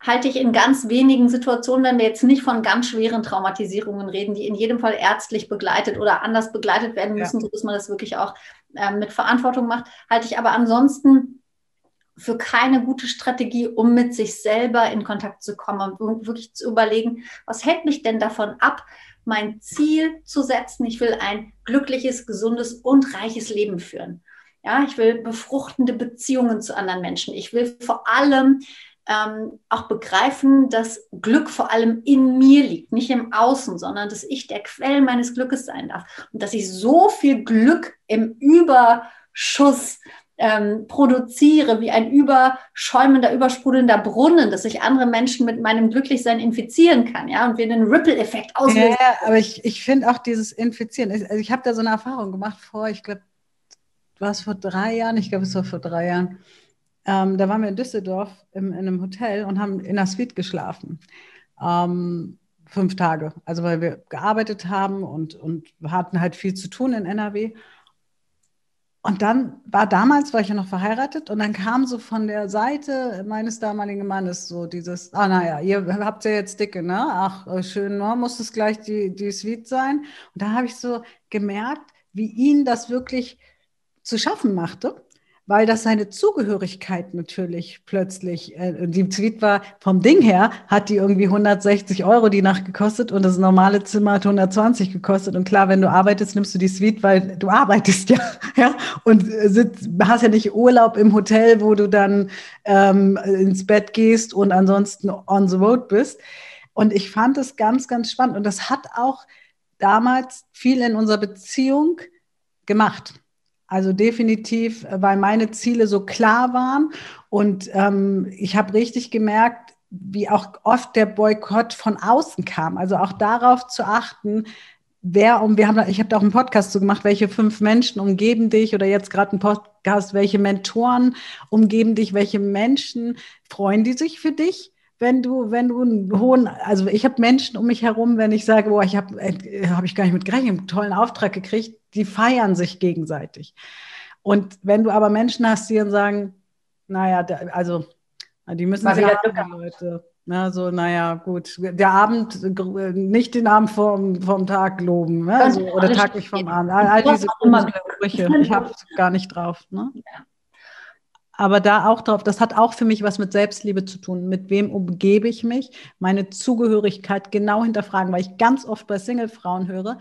[SPEAKER 2] halte ich in ganz wenigen Situationen, wenn wir jetzt nicht von ganz schweren Traumatisierungen reden, die in jedem Fall ärztlich begleitet oder anders begleitet werden müssen, ja. sodass man das wirklich auch äh, mit Verantwortung macht, halte ich aber ansonsten für keine gute Strategie, um mit sich selber in Kontakt zu kommen und wirklich zu überlegen, was hält mich denn davon ab, mein Ziel zu setzen. Ich will ein glückliches, gesundes und reiches Leben führen. Ja, ich will befruchtende Beziehungen zu anderen Menschen. Ich will vor allem ähm, auch begreifen, dass Glück vor allem in mir liegt, nicht im Außen, sondern dass ich der Quell meines Glückes sein darf. Und dass ich so viel Glück im Überschuss ähm, produziere, wie ein überschäumender, übersprudelnder Brunnen, dass ich andere Menschen mit meinem Glücklichsein infizieren kann, ja, und wir einen Ripple-Effekt auslösen.
[SPEAKER 1] Ja, aber ich, ich finde auch dieses Infizieren, also ich habe da so eine Erfahrung gemacht vor, ich glaube, war es vor drei Jahren, ich glaube, es war vor drei Jahren, ähm, da waren wir in Düsseldorf im, in einem Hotel und haben in der Suite geschlafen. Ähm, fünf Tage, also weil wir gearbeitet haben und, und hatten halt viel zu tun in NRW. Und dann war damals, war ich ja noch verheiratet, und dann kam so von der Seite meines damaligen Mannes so dieses, ah naja, ihr habt ja jetzt dicke, ne? Ach, äh, schön, ne? muss es gleich die, die Suite sein. Und da habe ich so gemerkt, wie ihn das wirklich zu schaffen machte weil das seine Zugehörigkeit natürlich plötzlich, äh, die Suite war vom Ding her, hat die irgendwie 160 Euro die Nacht gekostet und das normale Zimmer hat 120 gekostet. Und klar, wenn du arbeitest, nimmst du die Suite, weil du arbeitest [LAUGHS] ja, ja und sitzt, hast ja nicht Urlaub im Hotel, wo du dann ähm, ins Bett gehst und ansonsten on the road bist. Und ich fand es ganz, ganz spannend. Und das hat auch damals viel in unserer Beziehung gemacht. Also definitiv, äh, weil meine Ziele so klar waren und ähm, ich habe richtig gemerkt, wie auch oft der Boykott von außen kam. Also auch darauf zu achten, wer um, wir haben, ich habe da auch einen Podcast zu gemacht, welche fünf Menschen umgeben dich oder jetzt gerade ein Podcast, welche Mentoren umgeben dich, welche Menschen freuen die sich für dich? wenn du, wenn du einen hohen, also ich habe Menschen um mich herum, wenn ich sage, boah, ich habe äh, hab ich gar nicht mit gerechnet, einen tollen Auftrag gekriegt, die feiern sich gegenseitig. Und wenn du aber Menschen hast, die dann sagen, naja, also die müssen sich haben, Leute. Na, so, naja, gut. Der Abend, nicht den Abend vom, vom Tag loben, ne? also, oder Tag nicht vom Abend. All, all diese Sprüche, ich habe gar nicht drauf. Ne? Aber da auch drauf, das hat auch für mich was mit Selbstliebe zu tun. Mit wem umgebe ich mich? Meine Zugehörigkeit genau hinterfragen, weil ich ganz oft bei Single-Frauen höre,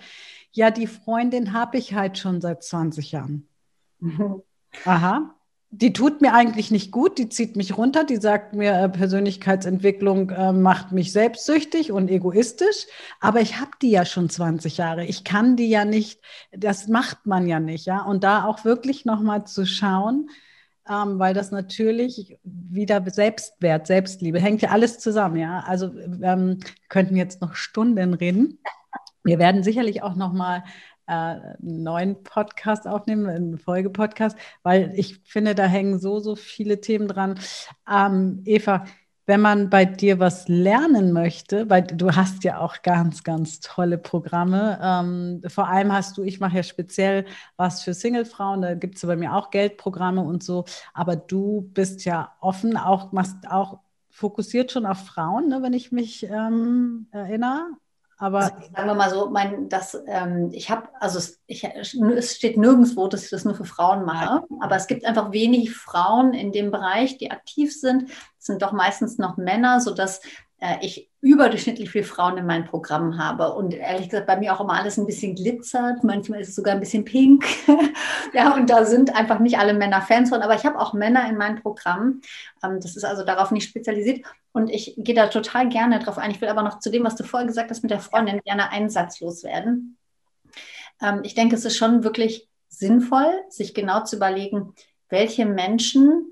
[SPEAKER 1] ja, die Freundin habe ich halt schon seit 20 Jahren. Mhm. [LAUGHS] Aha. Die tut mir eigentlich nicht gut, die zieht mich runter, die sagt mir, äh, Persönlichkeitsentwicklung äh, macht mich selbstsüchtig und egoistisch, aber ich habe die ja schon 20 Jahre. Ich kann die ja nicht, das macht man ja nicht, ja. Und da auch wirklich nochmal zu schauen, ähm, weil das natürlich wieder Selbstwert, Selbstliebe, hängt ja alles zusammen, ja. Also ähm, könnten jetzt noch Stunden reden. Wir werden sicherlich auch noch mal äh, einen neuen Podcast aufnehmen, einen Folgepodcast, weil ich finde, da hängen so, so viele Themen dran. Ähm, Eva, wenn man bei dir was lernen möchte, weil du hast ja auch ganz, ganz tolle Programme. Ähm, vor allem hast du, ich mache ja speziell was für Single-Frauen, da gibt es bei mir auch Geldprogramme und so, aber du bist ja offen, auch machst auch fokussiert schon auf Frauen, ne, wenn ich mich ähm, erinnere. Aber
[SPEAKER 2] also, sagen wir mal so, mein, das, ähm, ich habe, also es, ich, es steht nirgendwo, dass ich das nur für Frauen mache, aber es gibt einfach wenig Frauen in dem Bereich, die aktiv sind. Es sind doch meistens noch Männer, sodass ich überdurchschnittlich viele Frauen in meinem Programm habe. Und ehrlich gesagt, bei mir auch immer alles ein bisschen glitzert. Manchmal ist es sogar ein bisschen pink. [LAUGHS] ja, und da sind einfach nicht alle Männer Fans von. Aber ich habe auch Männer in meinem Programm. Ähm, das ist also darauf nicht spezialisiert. Und ich gehe da total gerne drauf ein. Ich will aber noch zu dem, was du vorher gesagt hast mit der Freundin, gerne einsatzlos werden. Ähm, ich denke, es ist schon wirklich sinnvoll, sich genau zu überlegen, welche Menschen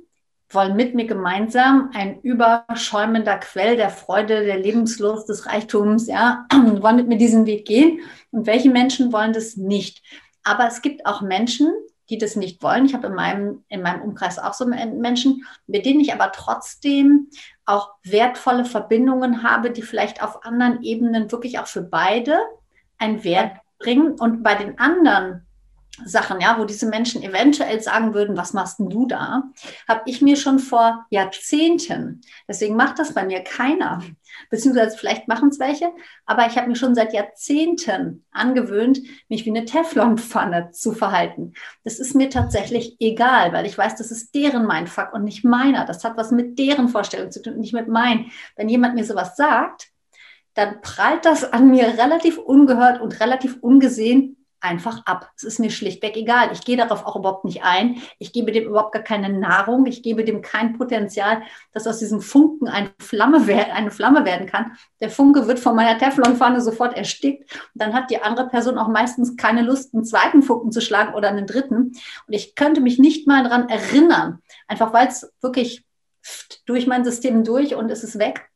[SPEAKER 2] wollen mit mir gemeinsam ein überschäumender Quell der Freude, der Lebenslust, des Reichtums, ja, [CLEARS THROAT] wollen mit mir diesen Weg gehen und welche Menschen wollen das nicht. Aber es gibt auch Menschen, die das nicht wollen. Ich habe in meinem, in meinem Umkreis auch so Menschen, mit denen ich aber trotzdem auch wertvolle Verbindungen habe, die vielleicht auf anderen Ebenen wirklich auch für beide einen Wert bringen. Und bei den anderen Sachen, ja, wo diese Menschen eventuell sagen würden, was machst denn du da, habe ich mir schon vor Jahrzehnten, deswegen macht das bei mir keiner, beziehungsweise vielleicht machen es welche, aber ich habe mir schon seit Jahrzehnten angewöhnt, mich wie eine Teflonpfanne zu verhalten. Das ist mir tatsächlich egal, weil ich weiß, das ist deren Mindfuck und nicht meiner. Das hat was mit deren Vorstellung zu tun und nicht mit meinen. Wenn jemand mir sowas sagt, dann prallt das an mir relativ ungehört und relativ ungesehen einfach ab. Es ist mir schlichtweg egal. Ich gehe darauf auch überhaupt nicht ein. Ich gebe dem überhaupt gar keine Nahrung. Ich gebe dem kein Potenzial, dass aus diesem Funken eine Flamme, eine Flamme werden kann. Der Funke wird von meiner Teflonpfanne sofort erstickt. Und dann hat die andere Person auch meistens keine Lust, einen zweiten Funken zu schlagen oder einen dritten. Und ich könnte mich nicht mal daran erinnern, einfach weil es wirklich durch mein System durch und es ist weg,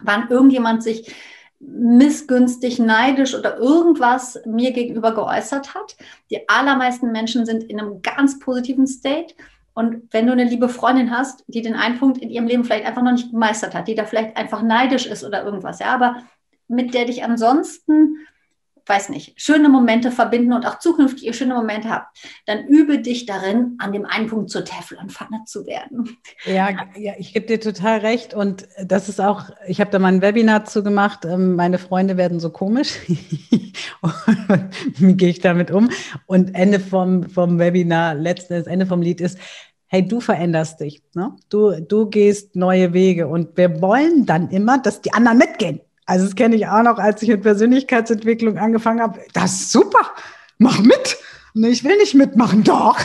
[SPEAKER 2] wann irgendjemand sich missgünstig, neidisch oder irgendwas mir gegenüber geäußert hat. Die allermeisten Menschen sind in einem ganz positiven State. Und wenn du eine liebe Freundin hast, die den einen Punkt in ihrem Leben vielleicht einfach noch nicht gemeistert hat, die da vielleicht einfach neidisch ist oder irgendwas, ja, aber mit der dich ansonsten weiß nicht, schöne Momente verbinden und auch zukünftige schöne Momente habt, dann übe dich darin, an dem einen Punkt zur Teflonpfanne zu werden.
[SPEAKER 1] Ja, ja ich gebe dir total recht. Und das ist auch, ich habe da mal ein Webinar zu gemacht, ähm, meine Freunde werden so komisch. [LAUGHS] Wie gehe ich damit um? Und Ende vom, vom Webinar, letztes Ende vom Lied ist, hey, du veränderst dich. Ne? Du, du gehst neue Wege. Und wir wollen dann immer, dass die anderen mitgehen. Also das kenne ich auch noch, als ich mit Persönlichkeitsentwicklung angefangen habe. Das ist super, mach mit. Nee, ich will nicht mitmachen, doch.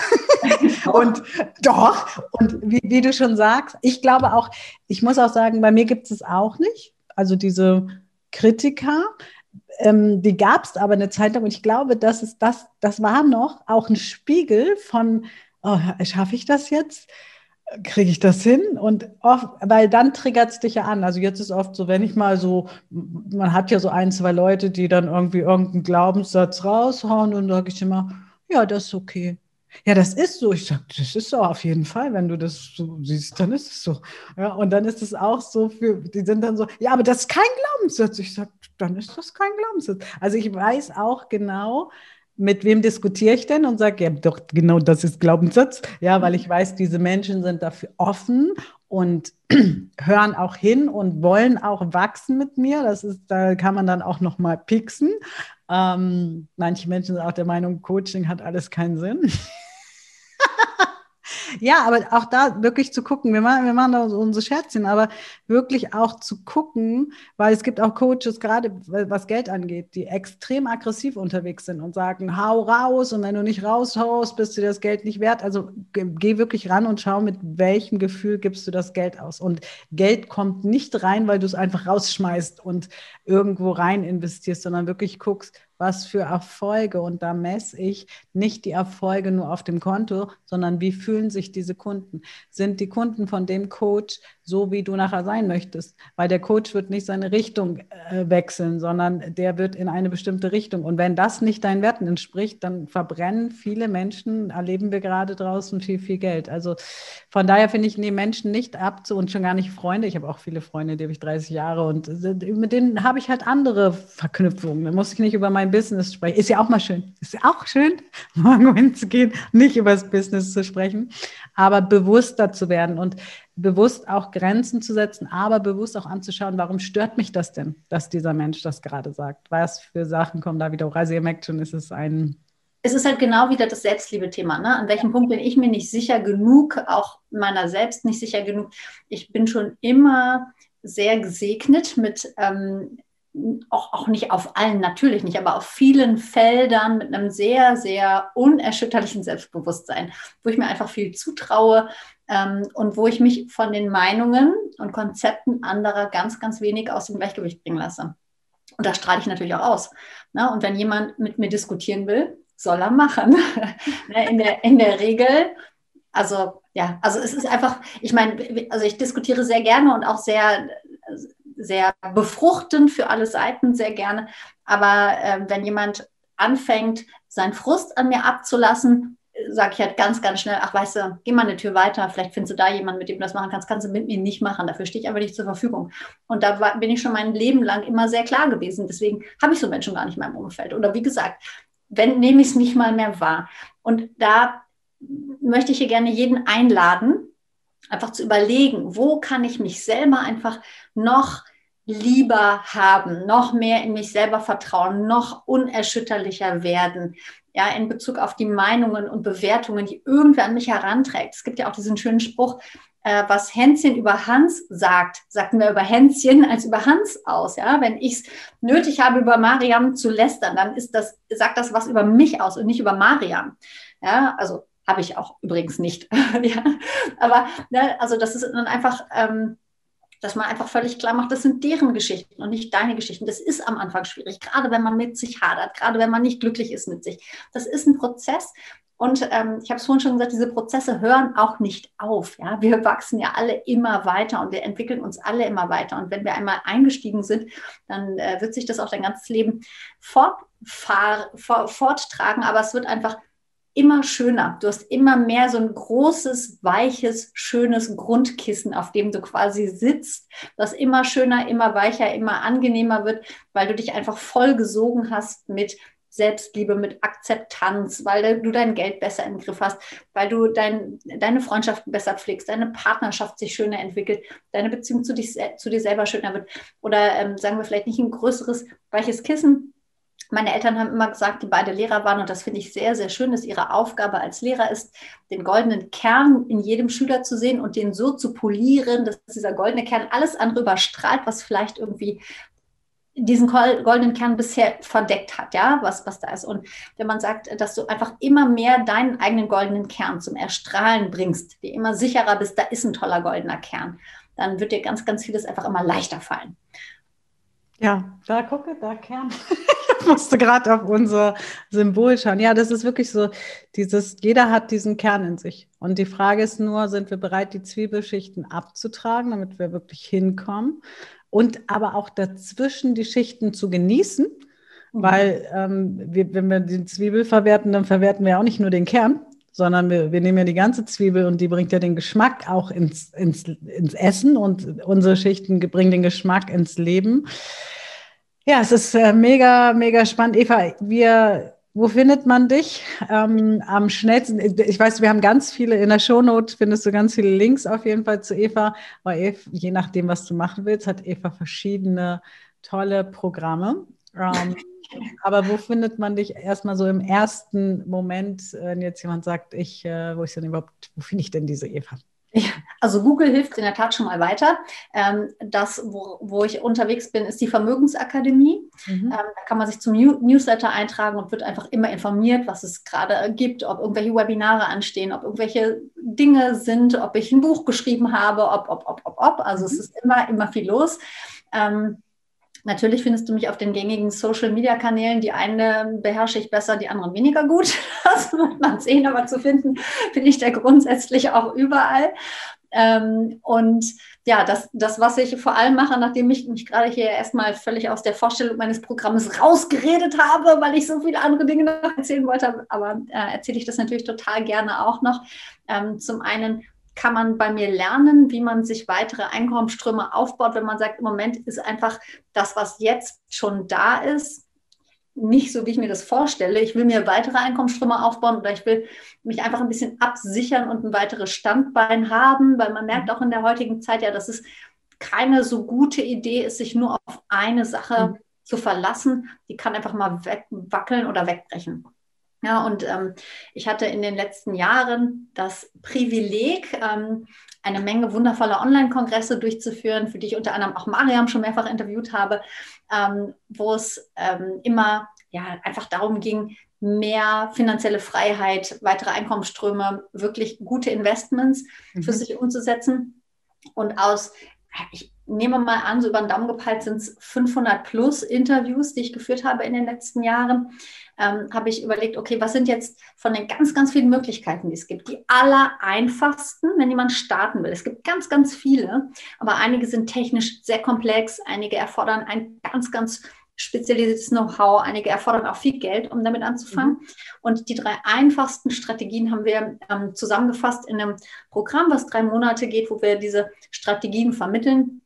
[SPEAKER 1] [LAUGHS] und doch. Und wie, wie, du schon sagst, ich glaube auch, ich muss auch sagen, bei mir gibt es auch nicht. Also diese Kritiker, ähm, die gab es aber eine Zeit lang. Und ich glaube, das ist das, das war noch auch ein Spiegel von, oh, schaffe ich das jetzt? Kriege ich das hin? Und oft, weil dann triggert es dich ja an. Also jetzt ist oft so, wenn ich mal so, man hat ja so ein, zwei Leute, die dann irgendwie irgendeinen Glaubenssatz raushauen und sage ich immer, ja, das ist okay. Ja, das ist so. Ich sage, das ist so auf jeden Fall. Wenn du das so siehst, dann ist es so. Ja, und dann ist es auch so für, die sind dann so, ja, aber das ist kein Glaubenssatz. Ich sage, dann ist das kein Glaubenssatz. Also ich weiß auch genau, mit wem diskutiere ich denn und sage, ja, doch, genau das ist Glaubenssatz. Ja, weil ich weiß, diese Menschen sind dafür offen und [CLEARS THROAT] hören auch hin und wollen auch wachsen mit mir. Das ist, da kann man dann auch noch mal pixen. Ähm, manche Menschen sind auch der Meinung, Coaching hat alles keinen Sinn. [LAUGHS] Ja, aber auch da wirklich zu gucken, wir machen, wir machen da unsere Scherzchen, aber wirklich auch zu gucken, weil es gibt auch Coaches, gerade was Geld angeht, die extrem aggressiv unterwegs sind und sagen, hau raus und wenn du nicht raushaust, bist du das Geld nicht wert. Also geh wirklich ran und schau, mit welchem Gefühl gibst du das Geld aus. Und Geld kommt nicht rein, weil du es einfach rausschmeißt und irgendwo rein investierst, sondern wirklich guckst, was für Erfolge. Und da messe ich nicht die Erfolge nur auf dem Konto, sondern wie fühlen sich diese Kunden? Sind die Kunden von dem Coach so, wie du nachher sein möchtest? Weil der Coach wird nicht seine Richtung äh, wechseln, sondern der wird in eine bestimmte Richtung. Und wenn das nicht deinen Werten entspricht, dann verbrennen viele Menschen, erleben wir gerade draußen viel, viel Geld. Also von daher finde ich, nehmen Menschen nicht ab zu und schon gar nicht Freunde. Ich habe auch viele Freunde, die habe ich 30 Jahre und mit denen habe ich halt andere Verknüpfungen. Da muss ich nicht über mein Business sprechen. Ist ja auch mal schön. Ist ja auch schön, [LAUGHS] morgen hinzugehen, nicht über das Business zu sprechen, aber bewusster zu werden und bewusst auch Grenzen zu setzen, aber bewusst auch anzuschauen, warum stört mich das denn, dass dieser Mensch das gerade sagt? Was für Sachen kommen da wieder hoch? Also ihr merkt schon, ist es ein
[SPEAKER 2] es ist halt genau wieder das Selbstliebe-Thema. Ne? An welchem Punkt bin ich mir nicht sicher genug, auch meiner selbst nicht sicher genug. Ich bin schon immer sehr gesegnet mit ähm, auch, auch nicht auf allen, natürlich nicht, aber auf vielen Feldern mit einem sehr, sehr unerschütterlichen Selbstbewusstsein, wo ich mir einfach viel zutraue ähm, und wo ich mich von den Meinungen und Konzepten anderer ganz, ganz wenig aus dem Gleichgewicht bringen lasse. Und das strahle ich natürlich auch aus. Ne? Und wenn jemand mit mir diskutieren will, soll er machen. [LAUGHS] Ne? in, der, in der Regel, also ja, also es ist einfach, ich meine, also ich diskutiere sehr gerne und auch sehr sehr befruchtend für alle Seiten, sehr gerne. Aber äh, wenn jemand anfängt, seinen Frust an mir abzulassen, sage ich halt ganz, ganz schnell, ach weißt du, geh mal eine Tür weiter, vielleicht findest du da jemanden, mit dem du das machen kannst, kannst du mit mir nicht machen, dafür stehe ich aber nicht zur Verfügung. Und da war, bin ich schon mein Leben lang immer sehr klar gewesen, deswegen habe ich so Menschen gar nicht in meinem Umfeld. Oder wie gesagt, wenn nehme ich es nicht mal mehr wahr. Und da möchte ich hier gerne jeden einladen, einfach zu überlegen, wo kann ich mich selber einfach noch lieber haben, noch mehr in mich selber vertrauen, noch unerschütterlicher werden, ja, in Bezug auf die Meinungen und Bewertungen, die irgendwer an mich heranträgt. Es gibt ja auch diesen schönen Spruch, äh, was Hänschen über Hans sagt, sagt mir über Hänschen [LAUGHS] als über Hans aus. Ja, wenn ich es nötig habe, über Mariam zu lästern, dann ist das, sagt das was über mich aus und nicht über Mariam. Ja, also habe ich auch übrigens nicht. [LAUGHS] ja, aber ne, also das ist dann einfach ähm, dass man einfach völlig klar macht, das sind deren Geschichten und nicht deine Geschichten. Das ist am Anfang schwierig, gerade wenn man mit sich hadert, gerade wenn man nicht glücklich ist mit sich. Das ist ein Prozess. Und ähm, ich habe es vorhin schon gesagt, diese Prozesse hören auch nicht auf. Ja? Wir wachsen ja alle immer weiter und wir entwickeln uns alle immer weiter. Und wenn wir einmal eingestiegen sind, dann äh, wird sich das auch dein ganzes Leben fortfahr, forttragen. Aber es wird einfach immer schöner. Du hast immer mehr so ein großes, weiches, schönes Grundkissen, auf dem du quasi sitzt, das immer schöner, immer weicher, immer angenehmer wird, weil du dich einfach voll gesogen hast mit Selbstliebe, mit Akzeptanz, weil du dein Geld besser im Griff hast, weil du dein, deine Freundschaften besser pflegst, deine Partnerschaft sich schöner entwickelt, deine Beziehung zu, dich, zu dir selber schöner wird. Oder ähm, sagen wir vielleicht nicht ein größeres, weiches Kissen, meine Eltern haben immer gesagt, die beide Lehrer waren, und das finde ich sehr, sehr schön, dass ihre Aufgabe als Lehrer ist, den goldenen Kern in jedem Schüler zu sehen und den so zu polieren, dass dieser goldene Kern alles andere überstrahlt, was vielleicht irgendwie diesen goldenen Kern bisher verdeckt hat, ja, was, was da ist. Und wenn man sagt, dass du einfach immer mehr deinen eigenen goldenen Kern zum Erstrahlen bringst, dir immer sicherer bist, da ist ein toller goldener Kern, dann wird dir ganz, ganz vieles einfach immer leichter fallen.
[SPEAKER 1] Ja, da gucke, da Kern. [LAUGHS] ich musste gerade auf unser Symbol schauen. Ja, das ist wirklich so, dieses, jeder hat diesen Kern in sich. Und die Frage ist nur, sind wir bereit, die Zwiebelschichten abzutragen, damit wir wirklich hinkommen? Und aber auch dazwischen die Schichten zu genießen, mhm. weil ähm, wir, wenn wir die Zwiebel verwerten, dann verwerten wir auch nicht nur den Kern, sondern wir, wir nehmen ja die ganze Zwiebel und die bringt ja den Geschmack auch ins, ins, ins Essen und unsere Schichten bringen den Geschmack ins Leben. Ja, es ist äh, mega, mega spannend. Eva, wir, wo findet man dich? Ähm, am schnellsten, ich weiß, wir haben ganz viele, in der Shownote findest du ganz viele Links auf jeden Fall zu Eva, weil Eva, je nachdem, was du machen willst, hat Eva verschiedene tolle Programme. Ähm, aber wo findet man dich erstmal so im ersten Moment, wenn jetzt jemand sagt, ich, äh, wo ist denn überhaupt, wo finde ich denn diese Eva?
[SPEAKER 2] Ja, also Google hilft in der Tat schon mal weiter. Ähm, das, wo, wo ich unterwegs bin, ist die Vermögensakademie. Mhm. Ähm, da kann man sich zum Newsletter eintragen und wird einfach immer informiert, was es gerade gibt, ob irgendwelche Webinare anstehen, ob irgendwelche Dinge sind, ob ich ein Buch geschrieben habe, ob, ob, ob, ob, ob. Also mhm. es ist immer, immer viel los. Ähm, Natürlich findest du mich auf den gängigen Social-Media-Kanälen. Die eine beherrsche ich besser, die anderen weniger gut. [LAUGHS] Das wird man sehen, aber zu finden bin ich da grundsätzlich auch überall. Ähm, und ja, das, das, was ich vor allem mache, nachdem ich mich gerade hier erstmal völlig aus der Vorstellung meines Programmes rausgeredet habe, weil ich so viele andere Dinge noch erzählen wollte, aber äh, erzähle ich das natürlich total gerne auch noch. Ähm, zum einen kann man bei mir lernen, wie man sich weitere Einkommensströme aufbaut, wenn man sagt, im Moment ist einfach das, was jetzt schon da ist, nicht so, wie ich mir das vorstelle. Ich will mir weitere Einkommensströme aufbauen oder ich will mich einfach ein bisschen absichern und ein weiteres Standbein haben, weil man merkt auch in der heutigen Zeit ja, dass es keine so gute Idee ist, sich nur auf eine Sache mhm. zu verlassen. Die kann einfach mal wackeln oder wegbrechen. Ja, und ähm, ich hatte in den letzten Jahren das Privileg, ähm, eine Menge wundervoller Online-Kongresse durchzuführen, für die ich unter anderem auch Mariam schon mehrfach interviewt habe, ähm, wo es ähm, immer ja, einfach darum ging, mehr finanzielle Freiheit, weitere Einkommensströme, wirklich gute Investments mhm. für sich umzusetzen. Und aus, ich nehme mal an, so über den Daumen gepeilt sind es 500 plus Interviews, die ich geführt habe in den letzten Jahren ähm, habe ich überlegt, okay, was sind jetzt von den ganz, ganz vielen Möglichkeiten, die es gibt, die aller einfachsten, wenn jemand starten will. Es gibt ganz, ganz viele, aber einige sind technisch sehr komplex, einige erfordern ein ganz, ganz spezialisiertes Know-how, einige erfordern auch viel Geld, um damit anzufangen. Mhm. Und die drei einfachsten Strategien haben wir ähm, zusammengefasst in einem Programm, was drei Monate geht, wo wir diese Strategien vermitteln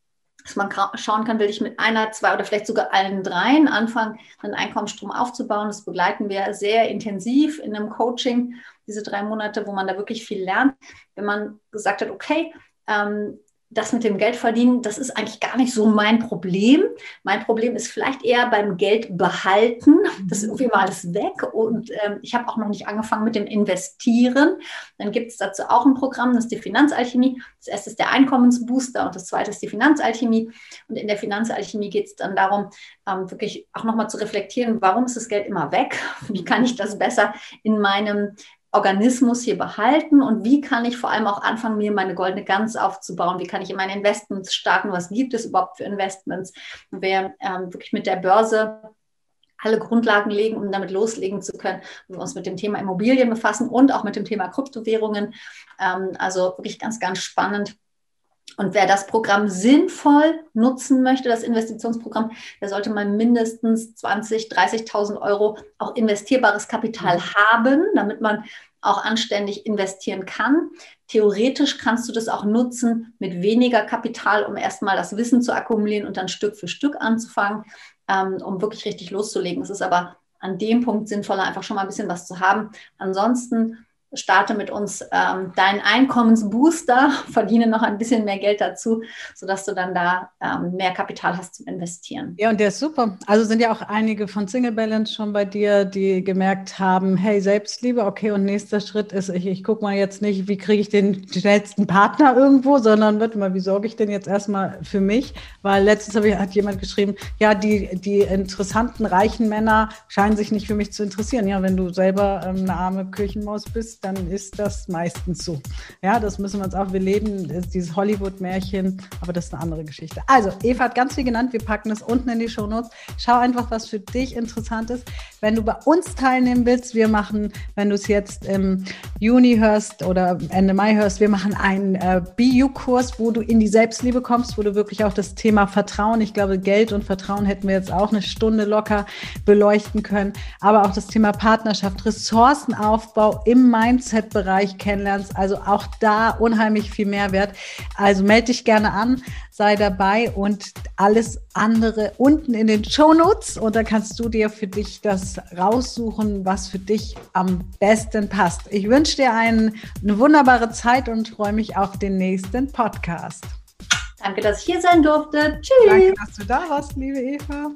[SPEAKER 2] dass man schauen kann, will ich mit einer, zwei oder vielleicht sogar allen dreien anfangen, einen Einkommensstrom aufzubauen. Das begleiten wir sehr intensiv in einem Coaching, diese drei Monate, wo man da wirklich viel lernt. Wenn man gesagt hat, okay, ähm, das mit dem Geld verdienen, das ist eigentlich gar nicht so mein Problem. Mein Problem ist vielleicht eher beim Geld behalten. Das ist irgendwie mal alles weg. Und ähm, ich habe auch noch nicht angefangen mit dem Investieren. Dann gibt es dazu auch ein Programm, das ist die Finanzalchemie. Das erste ist der Einkommensbooster und das zweite ist die Finanzalchemie. Und in der Finanzalchemie geht es dann darum, ähm, wirklich auch nochmal zu reflektieren, warum ist das Geld immer weg? Wie kann ich das besser in meinem Organismus hier behalten und wie kann ich vor allem auch anfangen, mir meine goldene Gans aufzubauen? Wie kann ich in meine Investments starten? Was gibt es überhaupt für Investments? Wer ähm, wirklich mit der Börse alle Grundlagen legen, um damit loslegen zu können, wir uns mit dem Thema Immobilien befassen und auch mit dem Thema Kryptowährungen. Ähm, also wirklich ganz, ganz spannend. Und wer das Programm sinnvoll nutzen möchte, das Investitionsprogramm, der sollte mal mindestens 20, 30.000 Euro auch investierbares Kapital mhm. haben, damit man auch anständig investieren kann. Theoretisch kannst du das auch nutzen mit weniger Kapital, um erstmal das Wissen zu akkumulieren und dann Stück für Stück anzufangen, ähm, um wirklich richtig loszulegen. Es ist aber an dem Punkt sinnvoller, einfach schon mal ein bisschen was zu haben. Ansonsten starte mit uns ähm, deinen Einkommensbooster, [LAUGHS] verdiene noch ein bisschen mehr Geld dazu, sodass du dann da ähm, mehr Kapital hast zum Investieren.
[SPEAKER 1] Ja, und der ist super. Also sind ja auch einige von Single Balance schon bei dir, die gemerkt haben, hey, Selbstliebe, okay, und nächster Schritt ist, ich, ich gucke mal jetzt nicht, wie kriege ich den schnellsten Partner irgendwo, sondern warte mal, wie sorge ich denn jetzt erstmal für mich? Weil letztens ich, hat jemand geschrieben, ja, die, die interessanten, reichen Männer scheinen sich nicht für mich zu interessieren. Ja, wenn du selber ähm, eine arme Kirchenmaus bist, dann ist das meistens so. Ja, das müssen wir uns auch, wir leben dieses Hollywood-Märchen, aber das ist eine andere Geschichte. Also, Eva hat ganz viel genannt, wir packen es unten in die Show Notes. Schau einfach, was für dich interessant ist. Wenn du bei uns teilnehmen willst, wir machen, wenn du es jetzt im Juni hörst oder Ende Mai hörst, wir machen einen äh, BU-Kurs, wo du in die Selbstliebe kommst, wo du wirklich auch das Thema Vertrauen, ich glaube, Geld und Vertrauen hätten wir jetzt auch eine Stunde locker beleuchten können, aber auch das Thema Partnerschaft, Ressourcenaufbau im Mai Mindset-Bereich kennenlernst. Also auch da unheimlich viel Mehrwert. Also melde dich gerne an, sei dabei und alles andere unten in den Show Notes und da kannst du dir für dich das raussuchen, was für dich am besten passt. Ich wünsche dir einen, eine wunderbare Zeit und freue mich auf den nächsten Podcast.
[SPEAKER 2] Danke, dass ich hier sein durfte.
[SPEAKER 1] Tschüss. Danke, dass du da warst, liebe Eva.